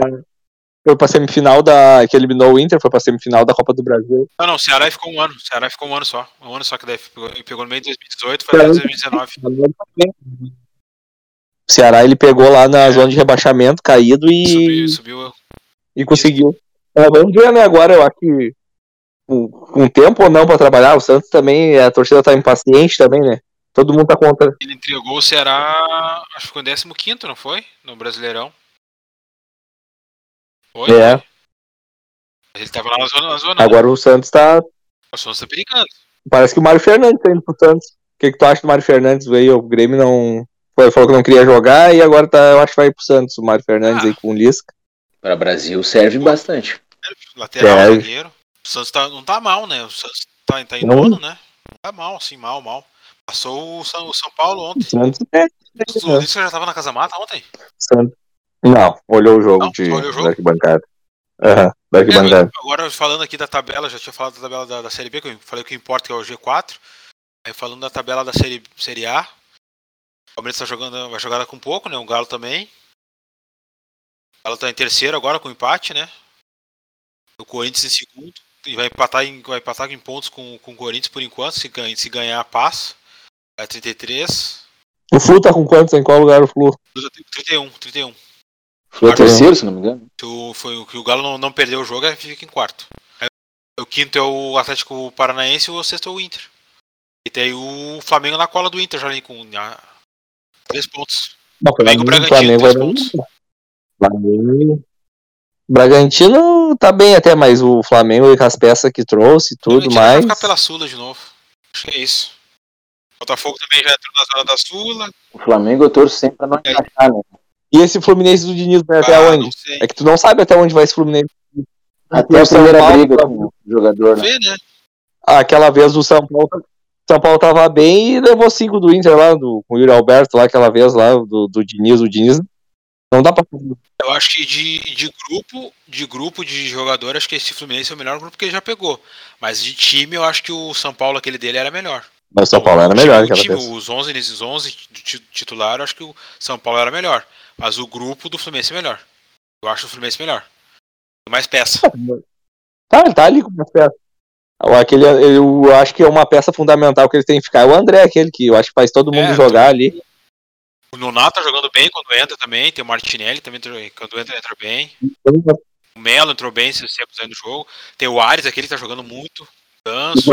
foi pra semifinal da que eliminou o Inter, foi pra semifinal da Copa do Brasil. Não, não, o Ceará ficou um ano. O Ceará ficou um ano só. Um ano só que daí pegou, pegou no meio de 2018 foi até 2019. O Ceará ele pegou lá na zona de rebaixamento, caído e Subiu, subiu. e conseguiu. É, vamos ver, né? Agora eu acho que com, com tempo ou não pra trabalhar, o Santos também, a torcida tá impaciente também, né? Todo mundo tá contra. Ele entregou o Ceará, acho que ficou em 15, não foi? No Brasileirão. Foi? É. Ele tava lá na zona. Na zona Agora o Santos tá. O Santos tá perigando. Parece que o Mário Fernandes tá indo pro Santos. O que, que tu acha do Mário Fernandes? Veio, o Grêmio não. Foi, falou que não queria jogar e agora tá, eu acho que vai pro Santos, o Mário Fernandes Ah. aí com o Lisca. Para Brasil serve bastante. Lateral, É. zagueiro. O Santos tá, não tá mal, né? O Santos tá, tá em Não. nono, né? Não tá mal, assim, mal, mal. Passou o São, o São Paulo O ontem. Santos é. O Lisca já tava na Casa Mata ontem? Santos. Não, olhou o jogo Não, de olhou o jogo? da arquibancada. Aham, da É, arquibancada. agora falando aqui da tabela, já tinha falado da tabela da, da Série B, que eu falei que importa que é o G4. Aí falando da tabela da Série, série A. O Palmeiras tá jogando, vai jogar com pouco, né? O Galo também. O Galo tá em terceiro agora com empate, né? O Corinthians em segundo. E vai empatar em, vai empatar em pontos com, com o Corinthians por enquanto. Se, ganha, se ganhar, passa. Vai 33. O Flu tá com quantos? Em qual lugar o Flu? 31, 31. Foi o terceiro, se não me engano. Se o, foi o que o Galo não, não perdeu o jogo, aí fica em quarto. Aí, o quinto é o Atlético Paranaense e o sexto é o Inter. E tem o Flamengo na cola do Inter já ali com três pontos. Não, Flamengo, Bragantino, Flamengo três pontos. Flamengo. Bragantino tá bem até, mas o Flamengo com as peças que trouxe e tudo mais. Vai ficar pela Sula de novo. Acho que é isso. O Botafogo também já entrou na zona da Sula. O Flamengo eu torço sempre pra não encaixar, né? E esse Fluminense do Diniz vai até Ah, onde? não sei. É que tu não sabe até onde vai esse Fluminense. Até o São primeira Paulo briga tá- com o jogador, né? Vê, né? Ah, aquela vez o São Paulo. São Paulo tava bem e levou cinco do Inter lá, do, com o Yuri Alberto lá, aquela vez lá, do, do Diniz. O Diniz Não dá pra. Eu acho que de, de grupo, de grupo de jogador, acho que esse Fluminense é o melhor grupo que ele já pegou. Mas de time, eu acho que o São Paulo, aquele dele, era melhor. Mas o São Paulo era O melhor time- aquela o time, vez. Os 11, nesses 11 ti- titular, eu acho que o São Paulo era melhor. Mas o grupo do Fluminense é melhor. Eu acho o Fluminense melhor. Tem mais peça. Tá, ele tá ali com uma peça. Aquele, eu acho que é uma peça fundamental que eles têm que ficar. É o André, aquele que eu acho que faz todo mundo É, jogar ali. O Nonato tá jogando bem quando entra também. Tem o Martinelli também, quando entra, entra bem. O Melo entrou bem esses tempos aí no jogo. Tem o Ares, aquele que tá jogando muito. Ganso.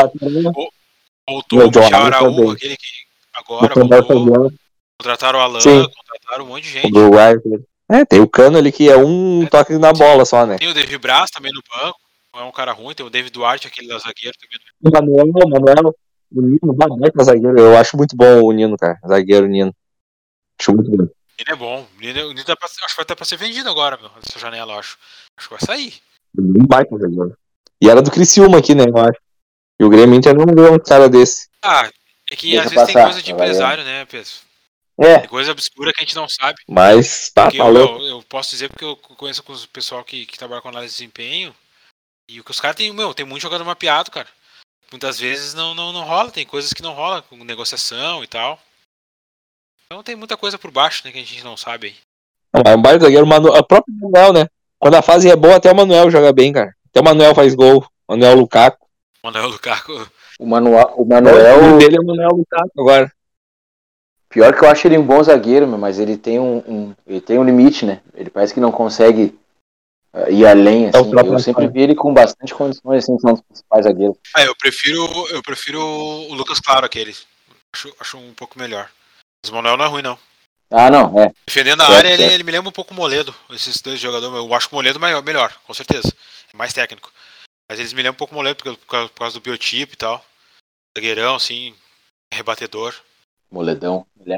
Voltou o Michel Araújo, aquele que agora mais voltou. Contrataram o Alan, Sim. contrataram um monte de gente. Uruguai. É, tem o Cano ali que é um toque na bola só, né? Tem o David Braz também no banco. Não é um cara ruim. Tem o David Duarte, aquele da zagueiro também. O Manuel, o Manuel, o Nino, baita zagueiro. Eu acho muito bom o Nino, cara. Zagueiro Nino. Acho muito bom. Ele é bom. O Nino, o Nino tá pra- acho que vai estar pra ser vendido agora, meu. Essa janela, eu acho. Acho que vai sair. Um baita zagueiro. E era do Criciúma aqui, né? Eu acho. E o Grêmio Inter não deu um cara desse. Ah, é que Deixa às vezes tem passar, coisa de vai, empresário, né, Pedro? É, Tem coisa obscura que a gente não sabe. mas tá, tá eu, louco. eu, eu posso dizer porque eu conheço com o pessoal que, que trabalha com análise de desempenho. E o que os caras têm, meu, tem muito jogador mapeado, cara. Muitas vezes não, não, não rola, tem coisas que não rola, com negociação e tal. Então tem muita coisa por baixo, né, que a gente não sabe aí. Não, é um baita zagueiro. O Manu... O próprio Manuel, né? Quando a fase é boa, até o Manuel joga bem, cara. Até o Manuel faz gol. Manuel Lukaku. Manuel Lukaku. O, Manuel, o O Manuel, nome dele é Manuel Lukaku agora. Pior que eu acho ele um bom zagueiro, meu, mas ele tem um, um- ele tem um limite, né? Ele parece que não consegue eh, ir além, É assim. próprio Eu sempre vi ele com bastante condições, assim, são os principais zagueiros. Ah, eu prefiro, eu prefiro o Lucas Claro aquele. Acho, acho um pouco melhor. Mas o Manuel não é ruim, não. Ah, não, é. Defendendo a Certo, área, ele, certo. ele me lembra um pouco o Moledo. Esses dois jogadores. Eu acho que o Moledo maior, melhor, com certeza. É mais técnico. Mas eles me lembram um pouco o Moledo por causa, por causa- por causa do biotipo e tal. Zagueirão, assim, rebatedor. Moledão. É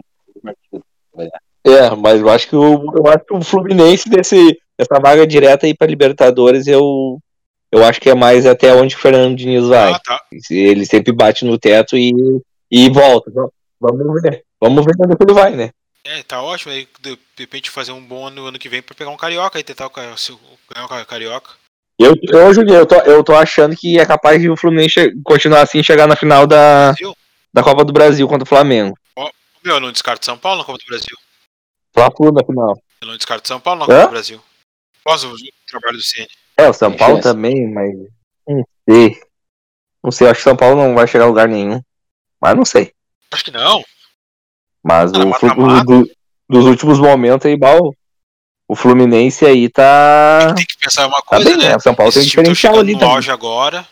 É, mas eu acho que o, eu acho que o Fluminense desse, dessa vaga direta aí pra Libertadores, eu, eu acho que é mais até onde o Fernando Diniz vai. Ah, tá. Ele sempre bate no teto e, e volta. Vamos ver. Vamos ver onde que ele vai, né? É, tá ótimo. Aí, de repente, fazer um bom ano, ano que vem pra pegar um carioca e tentar ganhar o carioca. Eu, eu, Julinho, eu tô, eu tô achando que é capaz de o Fluminense continuar assim e chegar na final da, Brasil? Da Copa do Brasil contra o Flamengo. Meu, eu não descarto São Paulo na Copa do Brasil. Fla-Flu na final. Eu não descarto São Paulo na Hã? Copa do Brasil. Após o trabalho do CN. É, o São Paulo também, mas. Não sei. Não sei, acho que São Paulo não vai chegar a lugar nenhum. Mas não sei. Acho que não. Mas Ah, o, mata-mata. do- dos últimos momentos aí, igual o Fluminense aí tá. Tem que pensar uma Tá coisa, bem, né? né? O São Paulo tem um tão diferencial ali também. auge agora.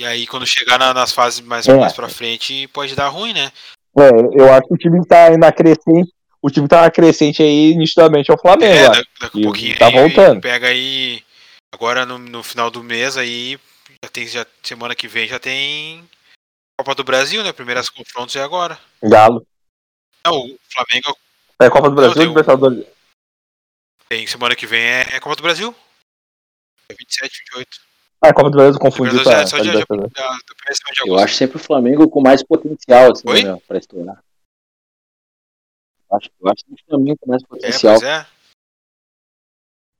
E aí, quando chegar na- nas fases mais, É. mais pra frente, pode dar ruim, né? É, eu acho que o time tá na crescente. O time tá na crescente aí, nitidamente, é o Flamengo. É, daqui a E pouquinho tá aí, voltando. pega aí. Agora no, no final do mês aí. Já tem, já, semana que vem já tem Copa do Brasil, né? Primeiras confrontos é agora. Galo. Não, o Flamengo É Copa do Brasil ou um- Libertadores? tem semana que vem é, é Copa do Brasil. É 27, 28. Ah, Copa do Brasil eu confundi Libertadores pra, é semana de Eu acho sempre o Flamengo com mais potencial, assim, né, pra estourar. Eu acho, eu acho que o Flamengo com mais É, potencial. pois é.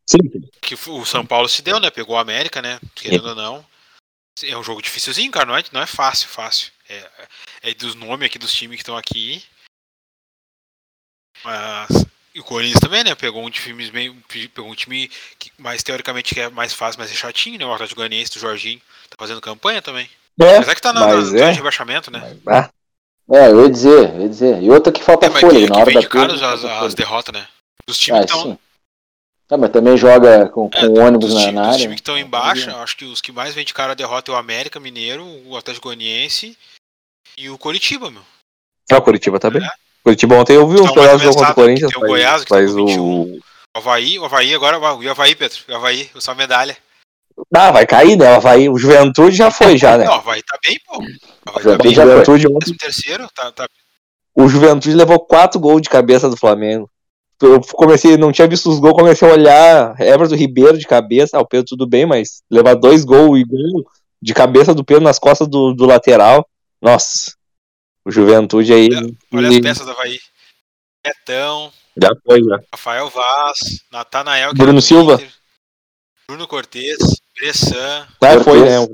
Sim, Que o São Paulo se deu, né? Pegou a América, né? Querendo ou não. É um jogo dificilzinho, cara. Não é, não é fácil, fácil. É, é dos nomes aqui dos times que estão aqui. Mas. E o Corinthians também, né? Pegou um time meio. Pegou um time que mais teoricamente que é mais fácil, mas é chatinho, né? O Atlético Goianiense do Jorginho. Tá fazendo campanha também. É, Apesar que tá na, mas é. de rebaixamento, né? Ah, É, eu ia dizer, eu ia dizer. E outra que falta É, mas folha, que, na que hora da de as, as folha. derrotas, né? Dos Ah, times que estão. Tá, mas também joga com, com É, o ônibus na, ti- na área. times que estão em baixa, acho que os que mais vêm de cara a derrota é o América Mineiro, o Atlético Goianiense e o Coritiba, meu. Ah, o Curitiba tá bem. É. Curitiba ontem eu vi um Então, jogo contra o Corinthians. tem o Faz, Goiás, que tá faz o. 21. O Havaí, o Havaí agora, o Havaí, Pedro, o Havaí, só medalha. Ah, vai cair, né? O Havaí, o Juventude já foi, já, né? Não, o Havaí tá bem, pô. O Havaí tá Juventude bem. Juventude ontem Décimo terceiro, tá, tá. O Juventude levou quatro gols de cabeça do Flamengo. Eu comecei, não tinha visto os gols, comecei a olhar Everton Ribeiro de cabeça. Ah, o Pedro tudo bem, mas levar dois gols e gol de cabeça do Pedro nas costas do, do lateral. Nossa, o Juventude aí. Olha as e- peças do Havaí. Netão, Já foi, já. Rafael Vaz, Natanael. que Bruno do Silva. Inter, Bruno Cortez, Bressan, Ah, foi, né? o-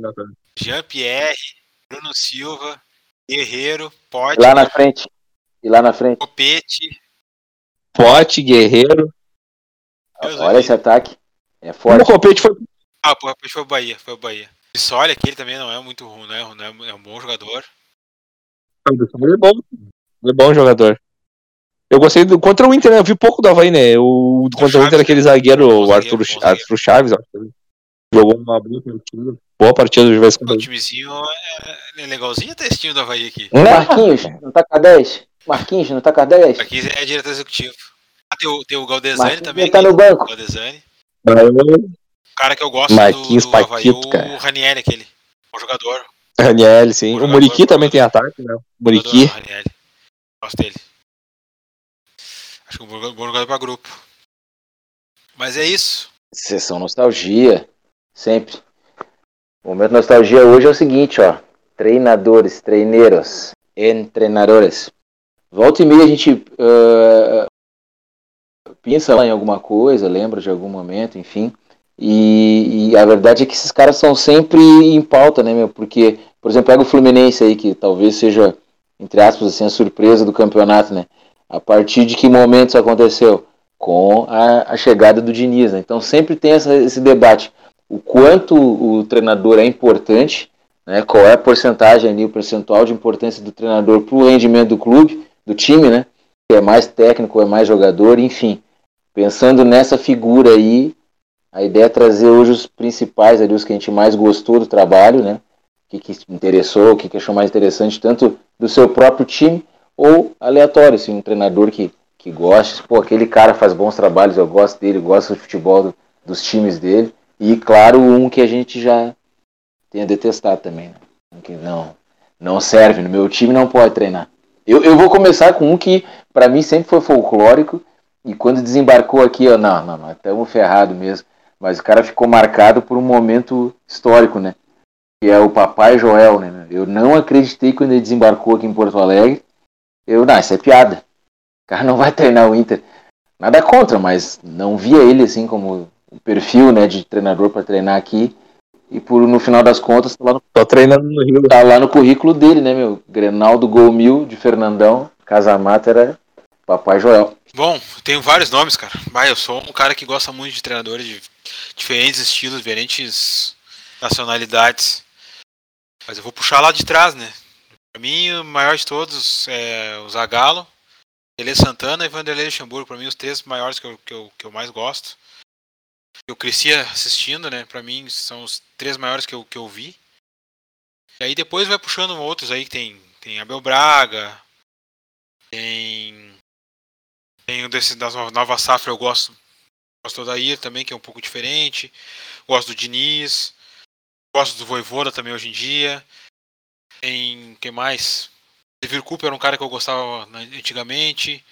Jean-Pierre, Bruno Silva, Guerreiro, Pote, lá na frente. E lá na frente. Copete. Pote, Guerreiro. Deus Olha esse ataque. É O forte. Copete foi. Ah, pô, foi o Bahia, foi o Bahia. Olha aquele também não é muito ruim, né? Não é- É um bom jogador. Ele é bom. Ele é bom jogador. Eu gostei do. Contra o Inter, né? Eu vi pouco do Havaí, né? O, contra o Chaves, Inter, aquele zagueiro, Bom o Arthur, bom. Arthur Chaves, ó. Jogou uma boa partida. Boa partida vez em O timezinho é, é legalzinho até esse time do Havaí aqui. Né? Marquinhos, não tá com a 10? Marquinhos, não tá com a 10? Aqui é diretor executivo. Ah, tem o, tem o Galdesani Marquinhos também. tá no aqui. banco. Galdesani. O cara que eu gosto Marquinhos do, do Havaí, Paquito, o cara. Ranieri, aquele. O jogador. Raniel, sim. O Muriqui também tem ataque, né? O Muriqui. Ranieri. Gosto dele. Acho que um bom bom jogador pra grupo. Mas é isso. Sessão nostalgia. Sempre. O momento nostalgia hoje é o seguinte, ó. Treinadores, treineiros, entrenadores. Volta e meia a gente ah, pensa lá em alguma coisa, lembra de algum momento, enfim. E, e a verdade é que esses caras são sempre em pauta, né, meu? Porque, por exemplo, pega o Fluminense aí, que talvez seja, entre aspas, assim, a surpresa do campeonato, né? A partir de que momento isso aconteceu? Com a, a chegada do Diniz, né? Então sempre tem essa- esse debate. O quanto o treinador é importante, né? Qual é a porcentagem ali, o percentual de importância do treinador para o rendimento do clube, do time, né? Que é mais técnico, é mais jogador, enfim. Pensando nessa figura aí, a ideia é trazer hoje os principais ali, os que a gente mais gostou do trabalho, né? O que, que interessou, o que, que achou mais interessante, tanto do seu próprio time ou aleatório, assim, um treinador que, que goste, pô, aquele cara faz bons trabalhos, eu gosto dele, gosto do futebol do- dos times dele. E, claro, um que a gente já tem a detestar também, né? Um que não, não serve, no meu time não pode treinar. Eu, eu vou começar com um que, para mim, sempre foi folclórico, e quando desembarcou aqui, eu, não, não, não, estamos ferrados mesmo. Mas o cara ficou marcado por um momento histórico, né? Que é o Papai Joel, né? Eu não acreditei quando ele desembarcou aqui em Porto Alegre. Eu, não, isso é piada. O cara não vai treinar o Inter. Nada contra, mas não via ele assim como o perfil, né, de treinador para treinar aqui. E por no final das contas, tá lá no, Tô treinando no Rio. tá lá no currículo dele, né, meu? Grenaldo Gol Mil de Fernandão, Casamata era Papai Joel. Bom, tenho vários nomes, cara. Mas eu sou um cara que gosta muito de treinadores de diferentes estilos, diferentes nacionalidades. Mas eu vou puxar lá de trás, né? Pra mim, o maior de todos é o Zagallo, Tele Santana e Vanderlei Luxemburgo. Pra mim, os três maiores que eu, que eu, que eu mais gosto. Eu cresci assistindo, né? Pra mim, são os três maiores que eu, que eu vi. E aí depois vai puxando outros aí que tem, tem Abel Braga, tem tem desses das no- nova safra eu gosto. Gosto do Daí também, que é um pouco diferente. Gosto do Diniz. Gosto do Voivoda também hoje em dia. Tem. quem mais? Devir Cooper era um cara que eu gostava antigamente.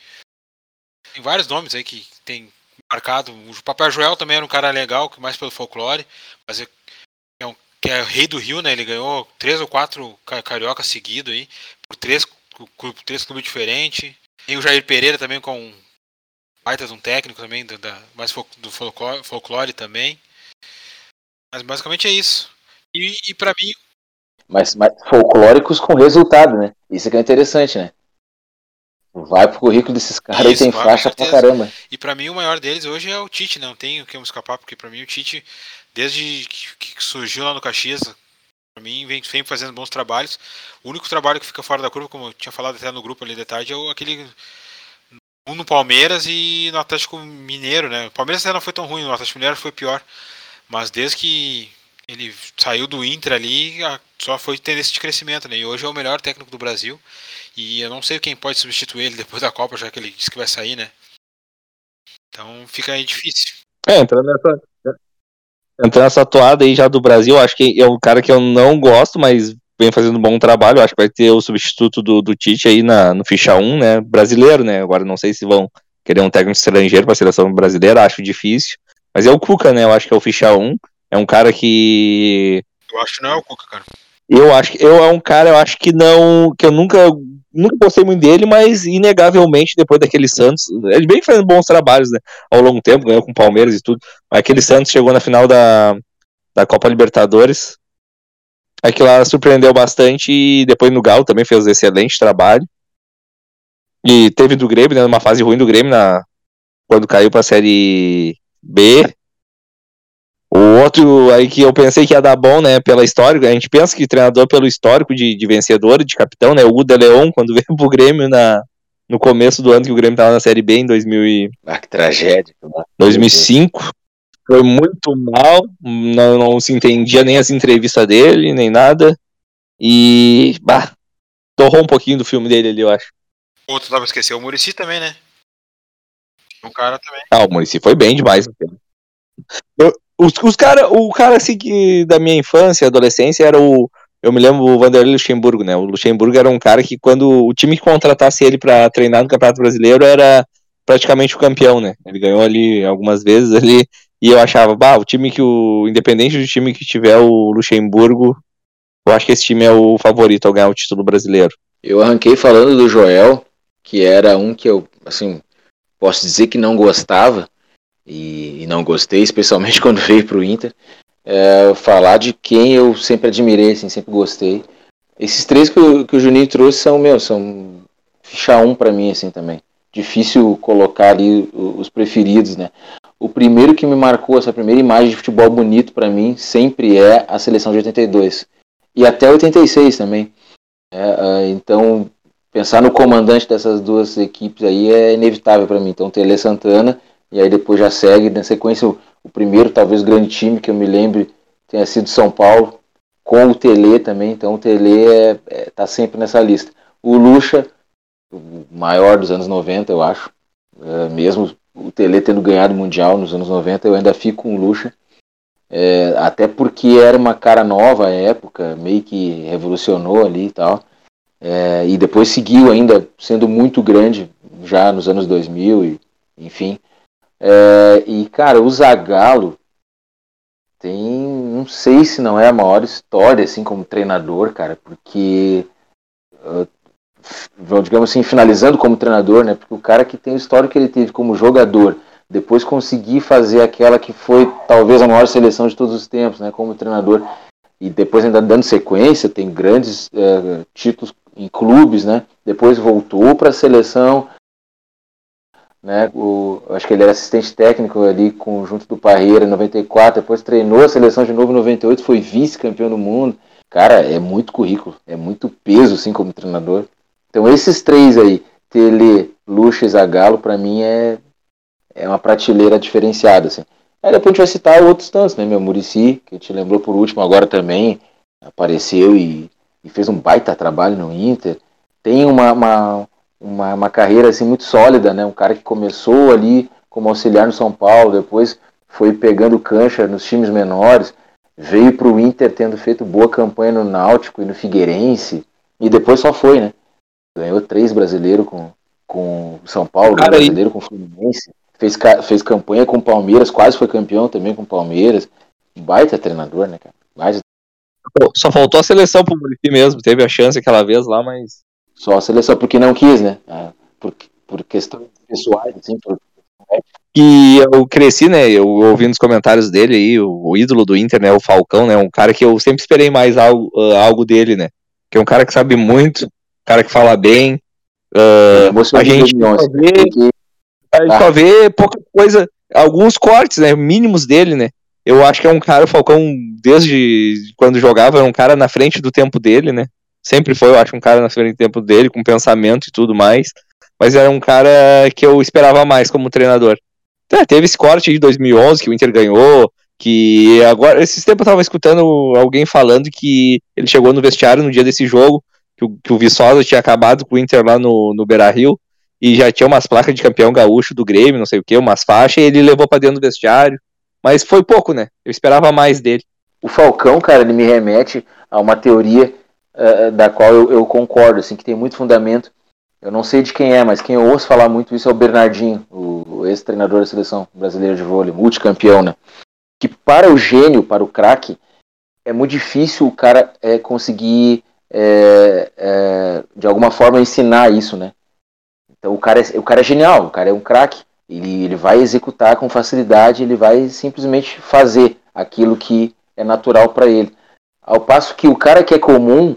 Tem vários nomes aí que tem marcado. O Papai Joel também era um cara legal, que mais pelo folclore. Mas é, é um, que é rei do Rio, né? Ele ganhou três ou quatro ca- carioca seguido aí. Por três, clu- três clubes diferentes. Tem o Jair Pereira também com baita de um técnico também, do, da, mais do folclore, folclore também. Mas basicamente é isso. E, e para mim, Mas, mas folclóricos com resultado, né? Isso que é interessante, né? Vai pro currículo desses caras e tem faixa pra caramba. e para mim o maior deles hoje é o Tite, né? não tenho que me escapar, porque para mim o Tite, desde que, surgiu lá no Caxias, para mim vem, vem fazendo bons trabalhos. O único trabalho que fica fora da curva, como eu tinha falado até no grupo ali de tarde, é o, aquele um no Palmeiras e no Atlético Mineiro, né? O Palmeiras até não foi tão ruim, o Atlético Mineiro foi pior. Mas desde que ele saiu do Inter ali, só foi esse de crescimento, né? E hoje é o melhor técnico do Brasil. E eu não sei quem pode substituir ele depois da Copa, já que ele disse que vai sair, né? Então fica aí difícil. É, entrando nessa. Entrando nessa toada aí já do Brasil, acho que é um cara que eu não gosto, mas vem fazendo um bom trabalho. Acho que vai ter o substituto do, do Tite aí na, no ficha 1, né? Brasileiro, né? Agora não sei se vão querer um técnico estrangeiro para a seleção brasileira, acho difícil. Mas é o Cuca, né? Eu acho que é o ficha 1. É um cara que. Eu acho que não é o Cuca, cara. Eu acho que eu é um cara, eu acho que não, que eu nunca, nunca gostei muito dele, mas inegavelmente depois daquele Santos, ele vem fazendo bons trabalhos, né, ao longo tempo, ganhou com o Palmeiras e tudo. Mas aquele Santos chegou na final da, da Copa Libertadores. Aquilo lá surpreendeu bastante e depois no Galo também fez um excelente trabalho. E teve do Grêmio, né, uma fase ruim do Grêmio na quando caiu para a Série B, o outro aí que eu pensei que ia dar bom, né, pela história, a gente pensa que treinador pelo histórico de, de vencedor, de capitão, né, o Uda Leon, quando veio pro Grêmio na, no começo do ano que o Grêmio tava na Série B, em 2000 e... Ah, que tragédia. 2005, foi muito mal, não, não se entendia nem as entrevistas dele, nem nada, e, bah, torrou um pouquinho do filme dele ali, eu acho. Outro dá pra esquecer, o Murici também, né? O cara também. Ah, o Murici foi bem demais. Eu, os, os cara, o cara assim que da minha infância, adolescência, era o. Eu me lembro o Vanderlei Luxemburgo, né? O Luxemburgo era um cara que, quando o time que contratasse ele para treinar no Campeonato Brasileiro, era praticamente o campeão, né? Ele ganhou ali algumas vezes ali. E eu achava, bah, o time que o. Independente do time que tiver o Luxemburgo, eu acho que esse time é o favorito ao ganhar o título brasileiro. Eu arranquei falando do Joel, que era um que eu, assim, posso dizer que não gostava, e, e não gostei, especialmente quando veio para o Inter. É, falar de quem eu sempre admirei, assim, sempre gostei. Esses três que o, que o Juninho trouxe são, meu, são ficha um para mim, assim, também. Difícil colocar ali os preferidos, né? O primeiro que me marcou, essa primeira imagem de futebol bonito para mim, sempre é a seleção de 82. E até 86 também. É, é, então, pensar no comandante dessas duas equipes aí é inevitável para mim. Então, Tele Santana e aí depois já segue, na sequência, o, primeiro, talvez, grande time que eu me lembre tenha sido São Paulo, com o Tele também, então o Tele está é, é, tá sempre nessa lista. O Lucha, o maior dos anos 90, eu acho, é, mesmo o Tele tendo ganhado o Mundial nos anos 90, eu ainda fico com o Lucha, é, até porque era uma cara nova à época, meio que revolucionou ali e tal, é, e depois seguiu ainda sendo muito grande já nos anos 2000, e, enfim, é, e, cara, o Zagallo tem, não sei se não é a maior história, assim, como treinador, cara, porque, uh, digamos assim, finalizando como treinador, né, porque o cara que tem a história que ele teve como jogador, depois conseguir fazer aquela que foi talvez a maior seleção de todos os tempos, né, como treinador, e depois ainda dando sequência, tem grandes uh, títulos em clubes, né, depois voltou para a seleção, né? O, acho que ele era assistente técnico ali com junto do Parreira em 94, depois treinou a seleção de novo em 98, foi vice-campeão do mundo. Cara, é muito currículo, é muito peso assim como treinador. Então esses três aí, Tele, Lucha e Zagallo, para mim é é uma prateleira diferenciada assim. Aí depois a gente vai citar outros tantos, né? Meu Murici, que te lembrou por último agora também, apareceu e, e fez um baita trabalho no Inter. Tem uma, uma uma, uma carreira assim muito sólida, né? Um cara que começou ali como auxiliar no São Paulo, depois foi pegando cancha nos times menores, veio para o Inter tendo feito boa campanha no Náutico e no Figueirense, e depois só foi, né? Ganhou três brasileiros com, com São Paulo, um brasileiro com Fluminense, fez, fez campanha com Palmeiras, quase foi campeão também com Palmeiras. Baita treinador, né, cara? Baita... Pô, só faltou a seleção pro Murici mesmo, teve a chance aquela vez lá, mas só a seleção, porque não quis, né? Ah, por, por questões pessoais, assim, por... E eu cresci, né? Eu ouvindo os comentários dele aí, o, o, ídolo do Inter, né? O Falcão, né? Um cara que eu sempre esperei mais algo, uh, algo dele, né? Que é um cara que sabe muito, cara que fala bem. Uh, a gente só vê, a gente só vê pouca coisa, alguns cortes, né? Mínimos dele, né? Eu acho que é um cara, o Falcão, desde quando jogava, era um cara na frente do tempo dele, né? Sempre foi, eu acho, um cara na frente do tempo dele, com pensamento e tudo mais. Mas era um cara que eu esperava mais como treinador. É, teve esse corte de 2011 que o Inter ganhou, que agora, esses tempos eu tava escutando alguém falando que ele chegou no vestiário no dia desse jogo, que o, que o Viçosa tinha acabado com o Inter lá no, no Beira Rio, e já tinha umas placas de campeão gaúcho do Grêmio, não sei o que, umas faixas, e ele levou para dentro do vestiário. Mas foi pouco, né? Eu esperava mais dele. O Falcão, cara, ele me remete a uma teoria uh, da qual eu, eu, concordo, assim, que tem muito fundamento. Eu não sei de quem é, mas quem eu ouço falar muito isso é o Bernardinho, o, ex-treinador da seleção brasileira de vôlei, multicampeão, né? Que para o gênio, para o craque, é muito difícil o cara é, conseguir, é, é, de alguma forma, ensinar isso, né? Então o cara é, o cara é genial, o cara é um craque. Ele, ele vai executar com facilidade, ele vai simplesmente fazer aquilo que é natural para ele. Ao passo que o cara que é comum,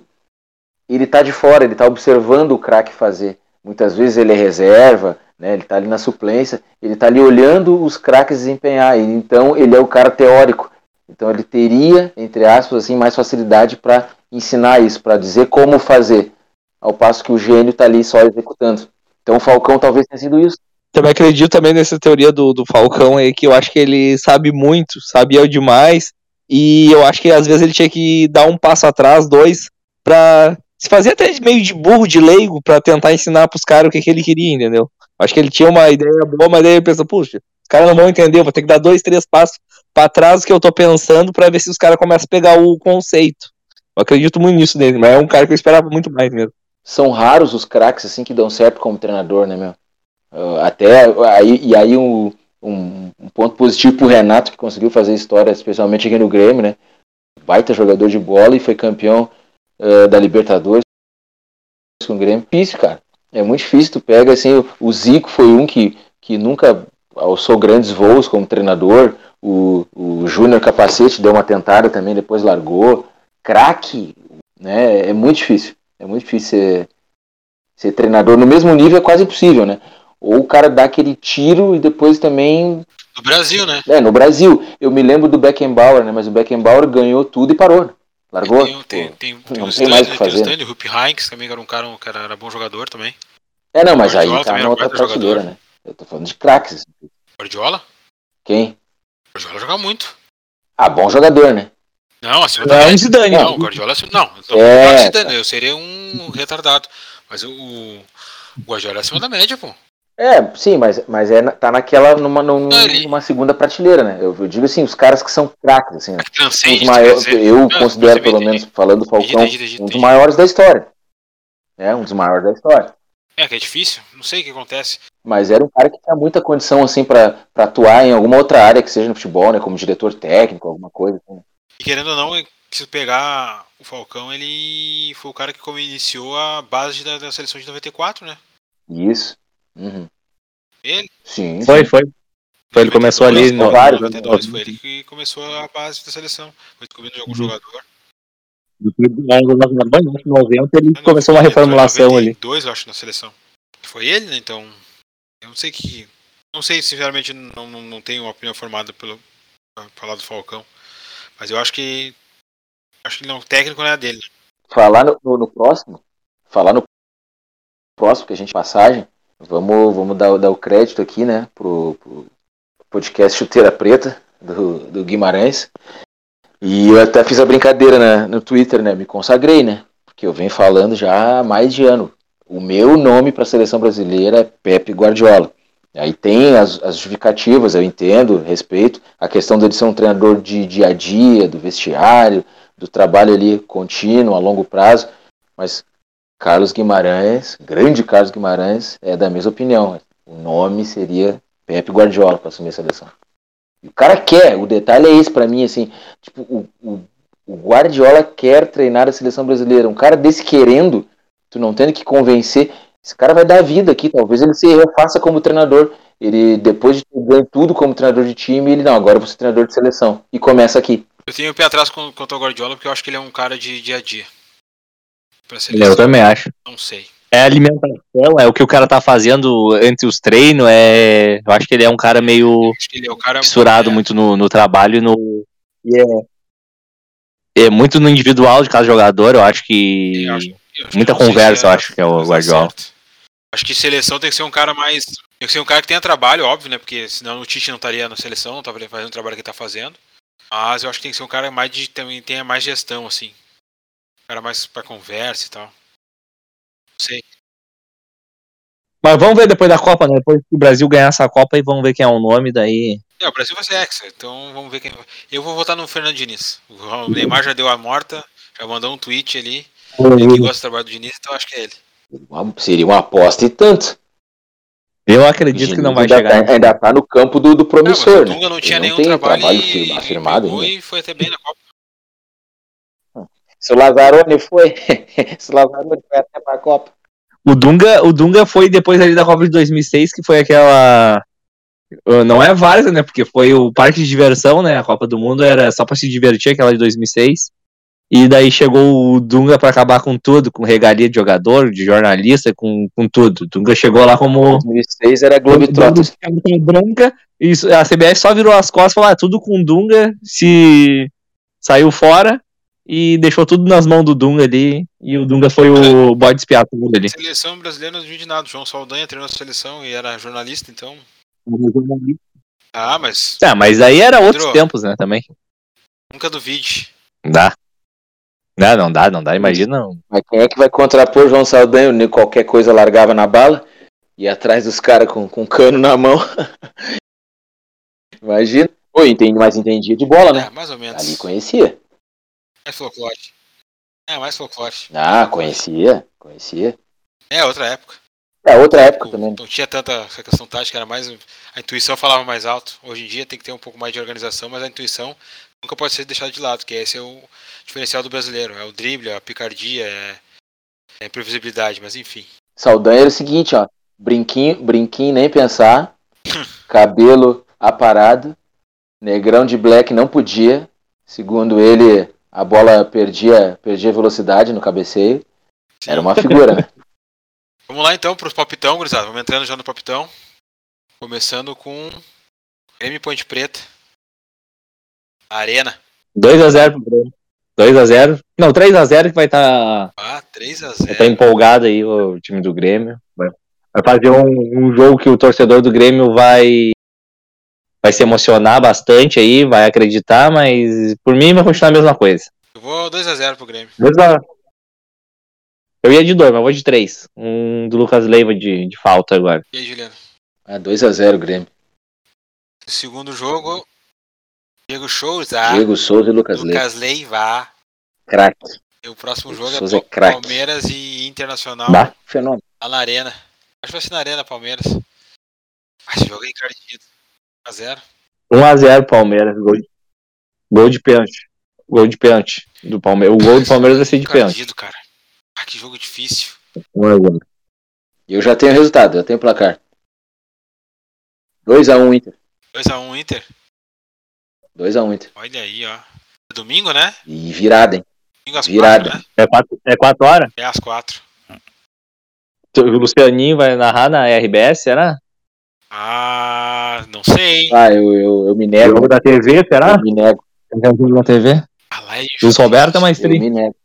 ele tá de fora, ele tá observando o craque fazer. Muitas vezes ele é reserva, né? Ele tá ali na suplência, ele tá ali olhando os craques desempenhar. Então ele é o cara teórico. Então ele teria, entre aspas, assim, mais facilidade para ensinar isso, para dizer como fazer. Ao passo que o gênio tá ali só executando. Então o Falcão talvez tenha sido isso. Também acredito também nessa teoria do, do Falcão aí, que eu acho que ele sabe muito, sabia demais, e eu acho que às vezes ele tinha que dar um passo atrás, dois, pra se fazer até meio de burro, de leigo, pra tentar ensinar pros caras o que, que ele queria, entendeu? Acho que ele tinha uma ideia boa, mas daí ele pensa, puxa, os caras não vão entender, vou ter que dar dois, três passos para trás do que eu tô pensando para ver se os caras começam a pegar o conceito. Eu acredito muito nisso dele, mas é um cara que eu esperava muito mais mesmo. São raros os craques assim que dão certo como treinador, né, meu? Uh, até aí, e aí um, um, um, ponto positivo pro Renato que conseguiu fazer história, especialmente aqui no Grêmio, né? Baita jogador de bola e foi campeão uh, da Libertadores com o Grêmio. Difícil, cara. É muito difícil. Tu pega assim, o, o Zico foi um que, que nunca alçou grandes voos como treinador. O, o Júnior Capacete deu uma tentada também, depois largou. Craque, né? É muito difícil. É muito difícil ser, ser treinador. No mesmo nível é quase impossível, né? Ou o cara dá aquele tiro e depois também. No Brasil, né? É, no Brasil. Eu me lembro do Beckenbauer, né? Mas o Beckenbauer ganhou tudo e parou. Né? Largou. Tem, tem, tem, tem, não tem tem mais o que fazer. Tem o Rupp Heinz também, que era um cara, um cara era bom jogador também. É, não, mas Guardiola aí tá era outra prateleira, né? Eu tô falando de craques. Guardiola? Quem? Guardiola joga muito. Ah, bom jogador, né? Não, acima da é média. Zidane. Não, o Guardiola é. Não, tô É. de Zidane, eu seria um retardado. Mas o, o Guardiola é acima da média, pô. É, sim, mas, mas é, tá naquela numa, num- Não, ele- numa segunda prateleira, né? Eu, eu digo assim, os caras que são craques, assim, né? Transcende, dos maiores, dizer. eu Não, considero, pelo menos, falando do Falcão, um dos maiores da história. É, um dos maiores da história. É, que é difícil, não sei o que acontece. Mas era um cara que tinha muita condição, assim, pra atuar em alguma outra área que seja no futebol, né? Como diretor técnico, alguma coisa. Assim. E querendo ou não, se pegar o Falcão, ele foi o cara que como iniciou a base da, da seleção de 94, né? Isso. Uhum. Ele? Sim. Foi, foi. Foi, ele começou ali no- vários, 92, no- foi ele que começou a base da seleção. Foi descobrindo algum Uhum. jogador. no nos 90, ele começou uma reformulação ali. 92, eu acho, na seleção. Foi ele, né? Então, eu não sei que... Não sei, sinceramente, não, não, não tenho uma opinião formada pelo pra falar do Falcão. Mas eu acho que... Acho que não, o técnico não é dele. Falar no, no- no próximo, falar no próximo que a gente passagem, vamos, vamos dar, dar o crédito aqui, né, pro, pro podcast Chuteira Preta do, do Guimarães. E eu até fiz a brincadeira né, no Twitter, né, me consagrei, né, porque eu venho falando já há mais de ano. O meu nome para a seleção brasileira é Pepe Guardiola. Aí tem as, as justificativas, eu entendo, respeito. A questão dele ser um treinador de dia a dia, do vestiário, do trabalho ali contínuo, a longo prazo. Mas Carlos Guimarães, grande Carlos Guimarães, é da mesma opinião. O nome seria Pepe Guardiola para assumir a seleção. E o cara quer, o detalhe é esse para mim, assim, tipo, o, o, o Guardiola quer treinar a seleção brasileira. Um cara desse querendo, tu não tendo que convencer, esse cara vai dar vida aqui, talvez ele se refaça como treinador. Ele, depois de ganho tudo como treinador de time, ele, não, agora eu vou ser treinador de seleção. E começa aqui. Eu tenho o pé atrás quanto ao Guardiola, porque eu acho que ele é um cara de dia a dia. Pra Eu também acho. não sei. É alimentação, é o que o cara tá fazendo entre os treinos, é. Eu acho que ele é um cara meio Acho que ele é o cara... fissurado é, muito no, no trabalho e no. e é, é muito no individual de cada jogador, eu acho que. eu acho- eu acho que muita se conversa, eu acho que é o tá Guardiola. certo. Acho que seleção tem que ser um cara mais. Tem que ser um cara que tenha trabalho, óbvio, né? Porque senão o Tite não estaria na seleção, não estaria fazendo o trabalho que ele tá fazendo. Mas eu acho que tem que ser um cara mais de. também tenha mais gestão, assim. Um cara mais pra conversa e tal. Não sei. Mas vamos ver depois da Copa, né? Depois que o Brasil ganhar essa Copa e vamos ver quem é o nome, daí. É, o Brasil vai ser hexa, então vamos ver quem. Eu vou votar no Fernando Diniz. O Neymar já deu a morta, já mandou um tweet ali. Ele que gosta do trabalho do Diniz, então acho que é ele. Uma- seria uma aposta e tanto. Eu acredito que não vai ainda chegar. Tá, ainda tá no campo do, do Não, mas promissor, o né? Dunga não tinha Ele nenhum tem trabalho, e, firma- e afirmado ainda. e foi até bem na Copa. Se o Lazzaroni foi. Se o Lazzaroni foi até pra Copa. O Dunga, o Dunga foi depois ali da Copa de 2006, que foi aquela. uh, Não é várzea, né? Porque foi o parque de diversão, né? A Copa do Mundo era só pra se divertir, aquela de 2006. E daí chegou o Dunga pra acabar com tudo, com regalia de jogador, de jornalista, com, com tudo. O Dunga chegou lá como. 2006 era Globetrotters. Branca, e a CBF só virou as costas e falou: ah, tudo com o Dunga, se saiu fora e deixou tudo nas mãos do Dunga ali. E o Dunga foi o bode expiatório ali. Seleção brasileira não vive de nada. O João Saldanha treinou a seleção e era jornalista, então. Ah, mas Tá, mas aí era outros Pedro. tempos, né, também. nunca duvide. Dá. Não, não dá, não dá. Imagina. Mas quem é que vai contrapor o João Saldanha? Nem Qualquer coisa largava na bala. E atrás dos caras com, com cano na mão. Imagina. Pô, entendi, mas entendia de bola, né? É, mais ou menos. Ali conhecia. Mais folclore. É, mais folclore. Ah, conhecia. Conhecia. É, outra época. É outra época também. Não tinha tanta essa questão tática, era mais. A intuição falava mais alto. Hoje em dia tem que ter um pouco mais de organização, mas a intuição nunca pode ser deixada de lado, que esse é o diferencial do brasileiro. É o drible, a picardia, é, é a previsibilidade, mas enfim. Saldanha era o seguinte, ó. Brinquinho, brinquinho nem pensar. cabelo aparado. Negrão de black não podia. Segundo ele, a bola perdia, perdia velocidade no cabeceio. Era uma figura, né? Vamos lá então pros palpitão, gurizada. Vamos entrando já no palpitão. Começando com e Ponte Preta. Arena. 2x0 pro Grêmio. 2x0. Não, 3x0 que vai estar Ah, 3 a vai 0 tá empolgado aí o time do Grêmio. Vai, vai fazer um, um jogo que o torcedor do Grêmio vai vai se emocionar bastante aí, vai acreditar, mas por mim vai continuar a mesma coisa. Eu vou 2 a 0 pro Grêmio. Dois a- Eu ia de dois, mas vou de três. Um do Lucas Leiva de, de falta agora. E aí, Juliano? Ah, 2x0 Grêmio. Segundo jogo, Diego Souza, Diego Souza e Lucas Leiva. Lucas Leiva. Craque. E o próximo jogo Souza é é craque. Palmeiras e Internacional Bah. Fenômeno. lá na Arena. Acho que vai ser na Arena, Palmeiras. Ah, esse jogo é encardido. 1x0. 1x0 Palmeiras, gol de, gol de pênalti. Gol de pênalti do Palmeiras. O gol do Palmeiras vai ser de pênalti. Cara. Ah, que jogo difícil. 1x0. Eu já tenho resultado, já tenho placar. 2x1 Inter. 2x1 Inter. 2x1 Inter. Olha aí, ó. É domingo, né? E virada, hein? Domingo às Virada. 4, né? É 4 é quatro horas? É às 4. O Lucianinho vai narrar na RBS, será? Ah, não sei. Ah, eu, eu, eu me nego. Jogo da TV, será? Eu me nego. Jogo da TV? Ah, lá é Luiz Roberto é mais Eu me nego.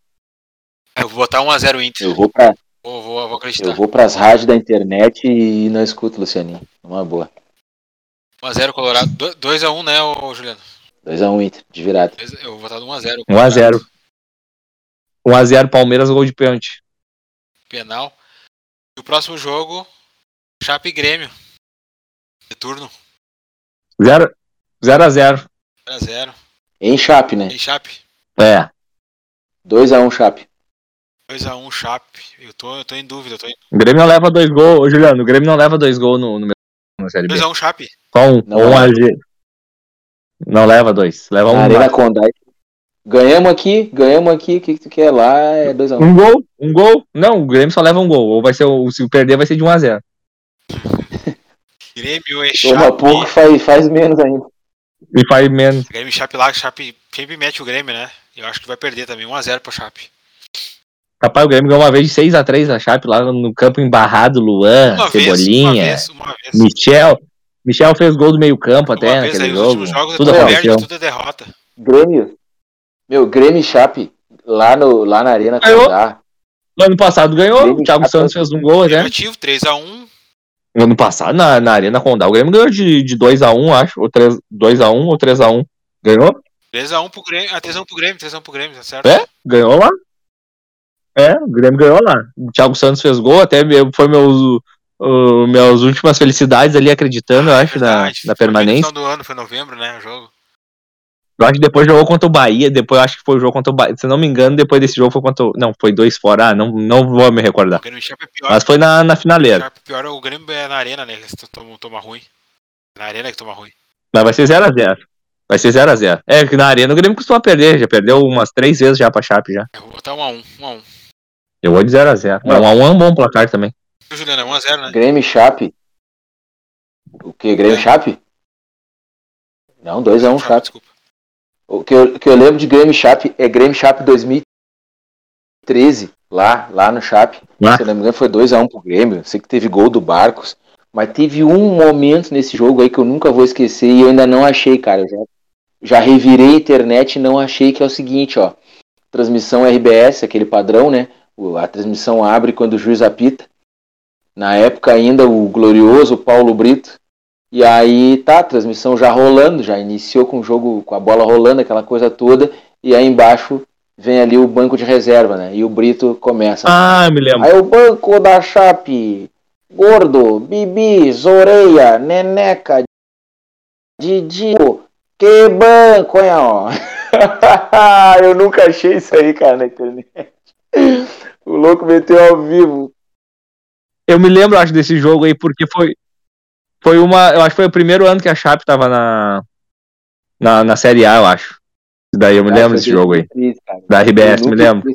Eu vou botar 1x0 Inter. Eu vou, pra, Vou, vou, vou acreditar. eu vou pras rádios da internet e não escuto, Lucianinho. Uma boa. 1x0 Colorado. 2x1, né, ô Juliano? 2x1 Inter, de virada. Eu vou botar 1x0. 1x0. 1x0 Palmeiras, gol de pênalti. Penal. E o próximo jogo, Chape e Grêmio. Retorno. 0x0. 0x0. Em Chape, né? E Chape. É. 2x1 Chape. 2x1 Chape. Eu tô, eu tô em dúvida. Eu tô em... O Grêmio não leva dois gols. Ô, Juliano, o Grêmio não leva dois gols no, no, na Série B. 2x1 Chape. Só um. Não um leva. Não leva dois. Leva um. Na Arena. Condai. Ganhamos aqui, ganhamos aqui. O que, que tu quer lá? É 2x1. Um gol, um gol. Não, o Grêmio só leva um gol. Ou vai ser o, se perder, vai ser de 1x0. Grêmio e Toma Chape. pouco, faz, faz menos ainda. E faz menos. Grêmio e Chape lá, Chape sempre mete o Grêmio, né? Eu acho que vai perder também. 1x0 pro Chape. Capaz, o Grêmio ganhou uma vez de 6x3 a Chape lá no campo embarrado. Luan, Uma vez, uma Cebolinha, vez, uma vez. Michel. Michel fez gol do meio campo até Uma vez naquele aí, jogo. jogos Tudo é tudo aconteceu. perde, tudo é derrota. Grêmio. Meu, Grêmio e Chape. Lá, no, lá na Arena Ganhou. Condá. No ano passado ganhou. Grêmio O Thiago Chape. Santos fez um gol até. Negativo, 3x1. No ano passado, na, na Arena Condá, o Grêmio ganhou de, de 2x1, acho. Ou 3, 2x1 ou 3x1. Ganhou? 3x1 pro Grêmio. Ah, 3x1 pro Grêmio, 3x1 pro Grêmio, tá certo? É, ganhou lá. É, o Grêmio ganhou lá. O Thiago Santos fez gol, até meu- foi meus, uh, minhas últimas felicidades ali, acreditando, eu acho, na, Verdade, na foi no permanência. final do ano, foi novembro, né, o jogo. Eu acho que depois jogou contra o Bahia, depois eu acho que foi o jogo contra o Bahia. Se eu não me engano, depois desse jogo foi contra o... Não, foi dois fora, ah, não, não vou me O recordar. É pior. Mas foi na, na finaleira. Chape pior, o Grêmio é na arena, né? Que toma, toma ruim. Na arena que toma ruim. Mas vai ser 0x0. Vai ser 0x0. É que na arena o Grêmio costuma perder, já perdeu umas três vezes já pra Chape já. Eu vou botar 1x1. 1x1. Eu vou de 0x0. Não, 1x1 é um bom placar também. O Juliano é 1x0, né? Grêmio e Chape. O que? Grêmio e Chape? Não, 2x1 Chape. Desculpa. O que eu, que eu lembro de Grêmio e Chape é Grêmio e Chape 2013, lá, lá no Chape. Lá. Se eu não me engano, foi 2x1 pro Grêmio. Sei que teve gol do Barcos. Mas teve um momento nesse jogo aí que eu nunca vou esquecer e eu ainda não achei, cara. Eu já, já revirei a internet e não achei, que é o seguinte, ó. Transmissão RBS, aquele padrão, né? A transmissão abre quando o juiz apita. Na época ainda o glorioso Paulo Brito. E aí tá, a transmissão já rolando, já iniciou com o jogo, com a bola rolando, aquela coisa toda. E aí embaixo vem ali o banco de reserva, né? E o Brito começa. Ah, me lembro. Aí o banco da Chape, Gordo, Bibi, Zoreia, Neneca, Didi, que banco, hein, ó. Eu nunca achei isso aí, cara, na internet. O louco meteu ao vivo. Eu me lembro, acho, desse jogo aí, porque foi. Foi uma. Eu acho que foi o primeiro ano que a Chape tava na. Na, na Série A, eu acho. Daí eu me Ah, lembro desse jogo aí. 2003, cara. Da RBS, Eu me lembro.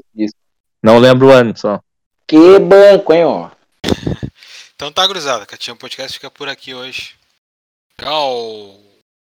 Não lembro o ano só. Que banco, hein, ó. Então tá, gurizada. Catinha Podcast fica por aqui hoje. Tchau.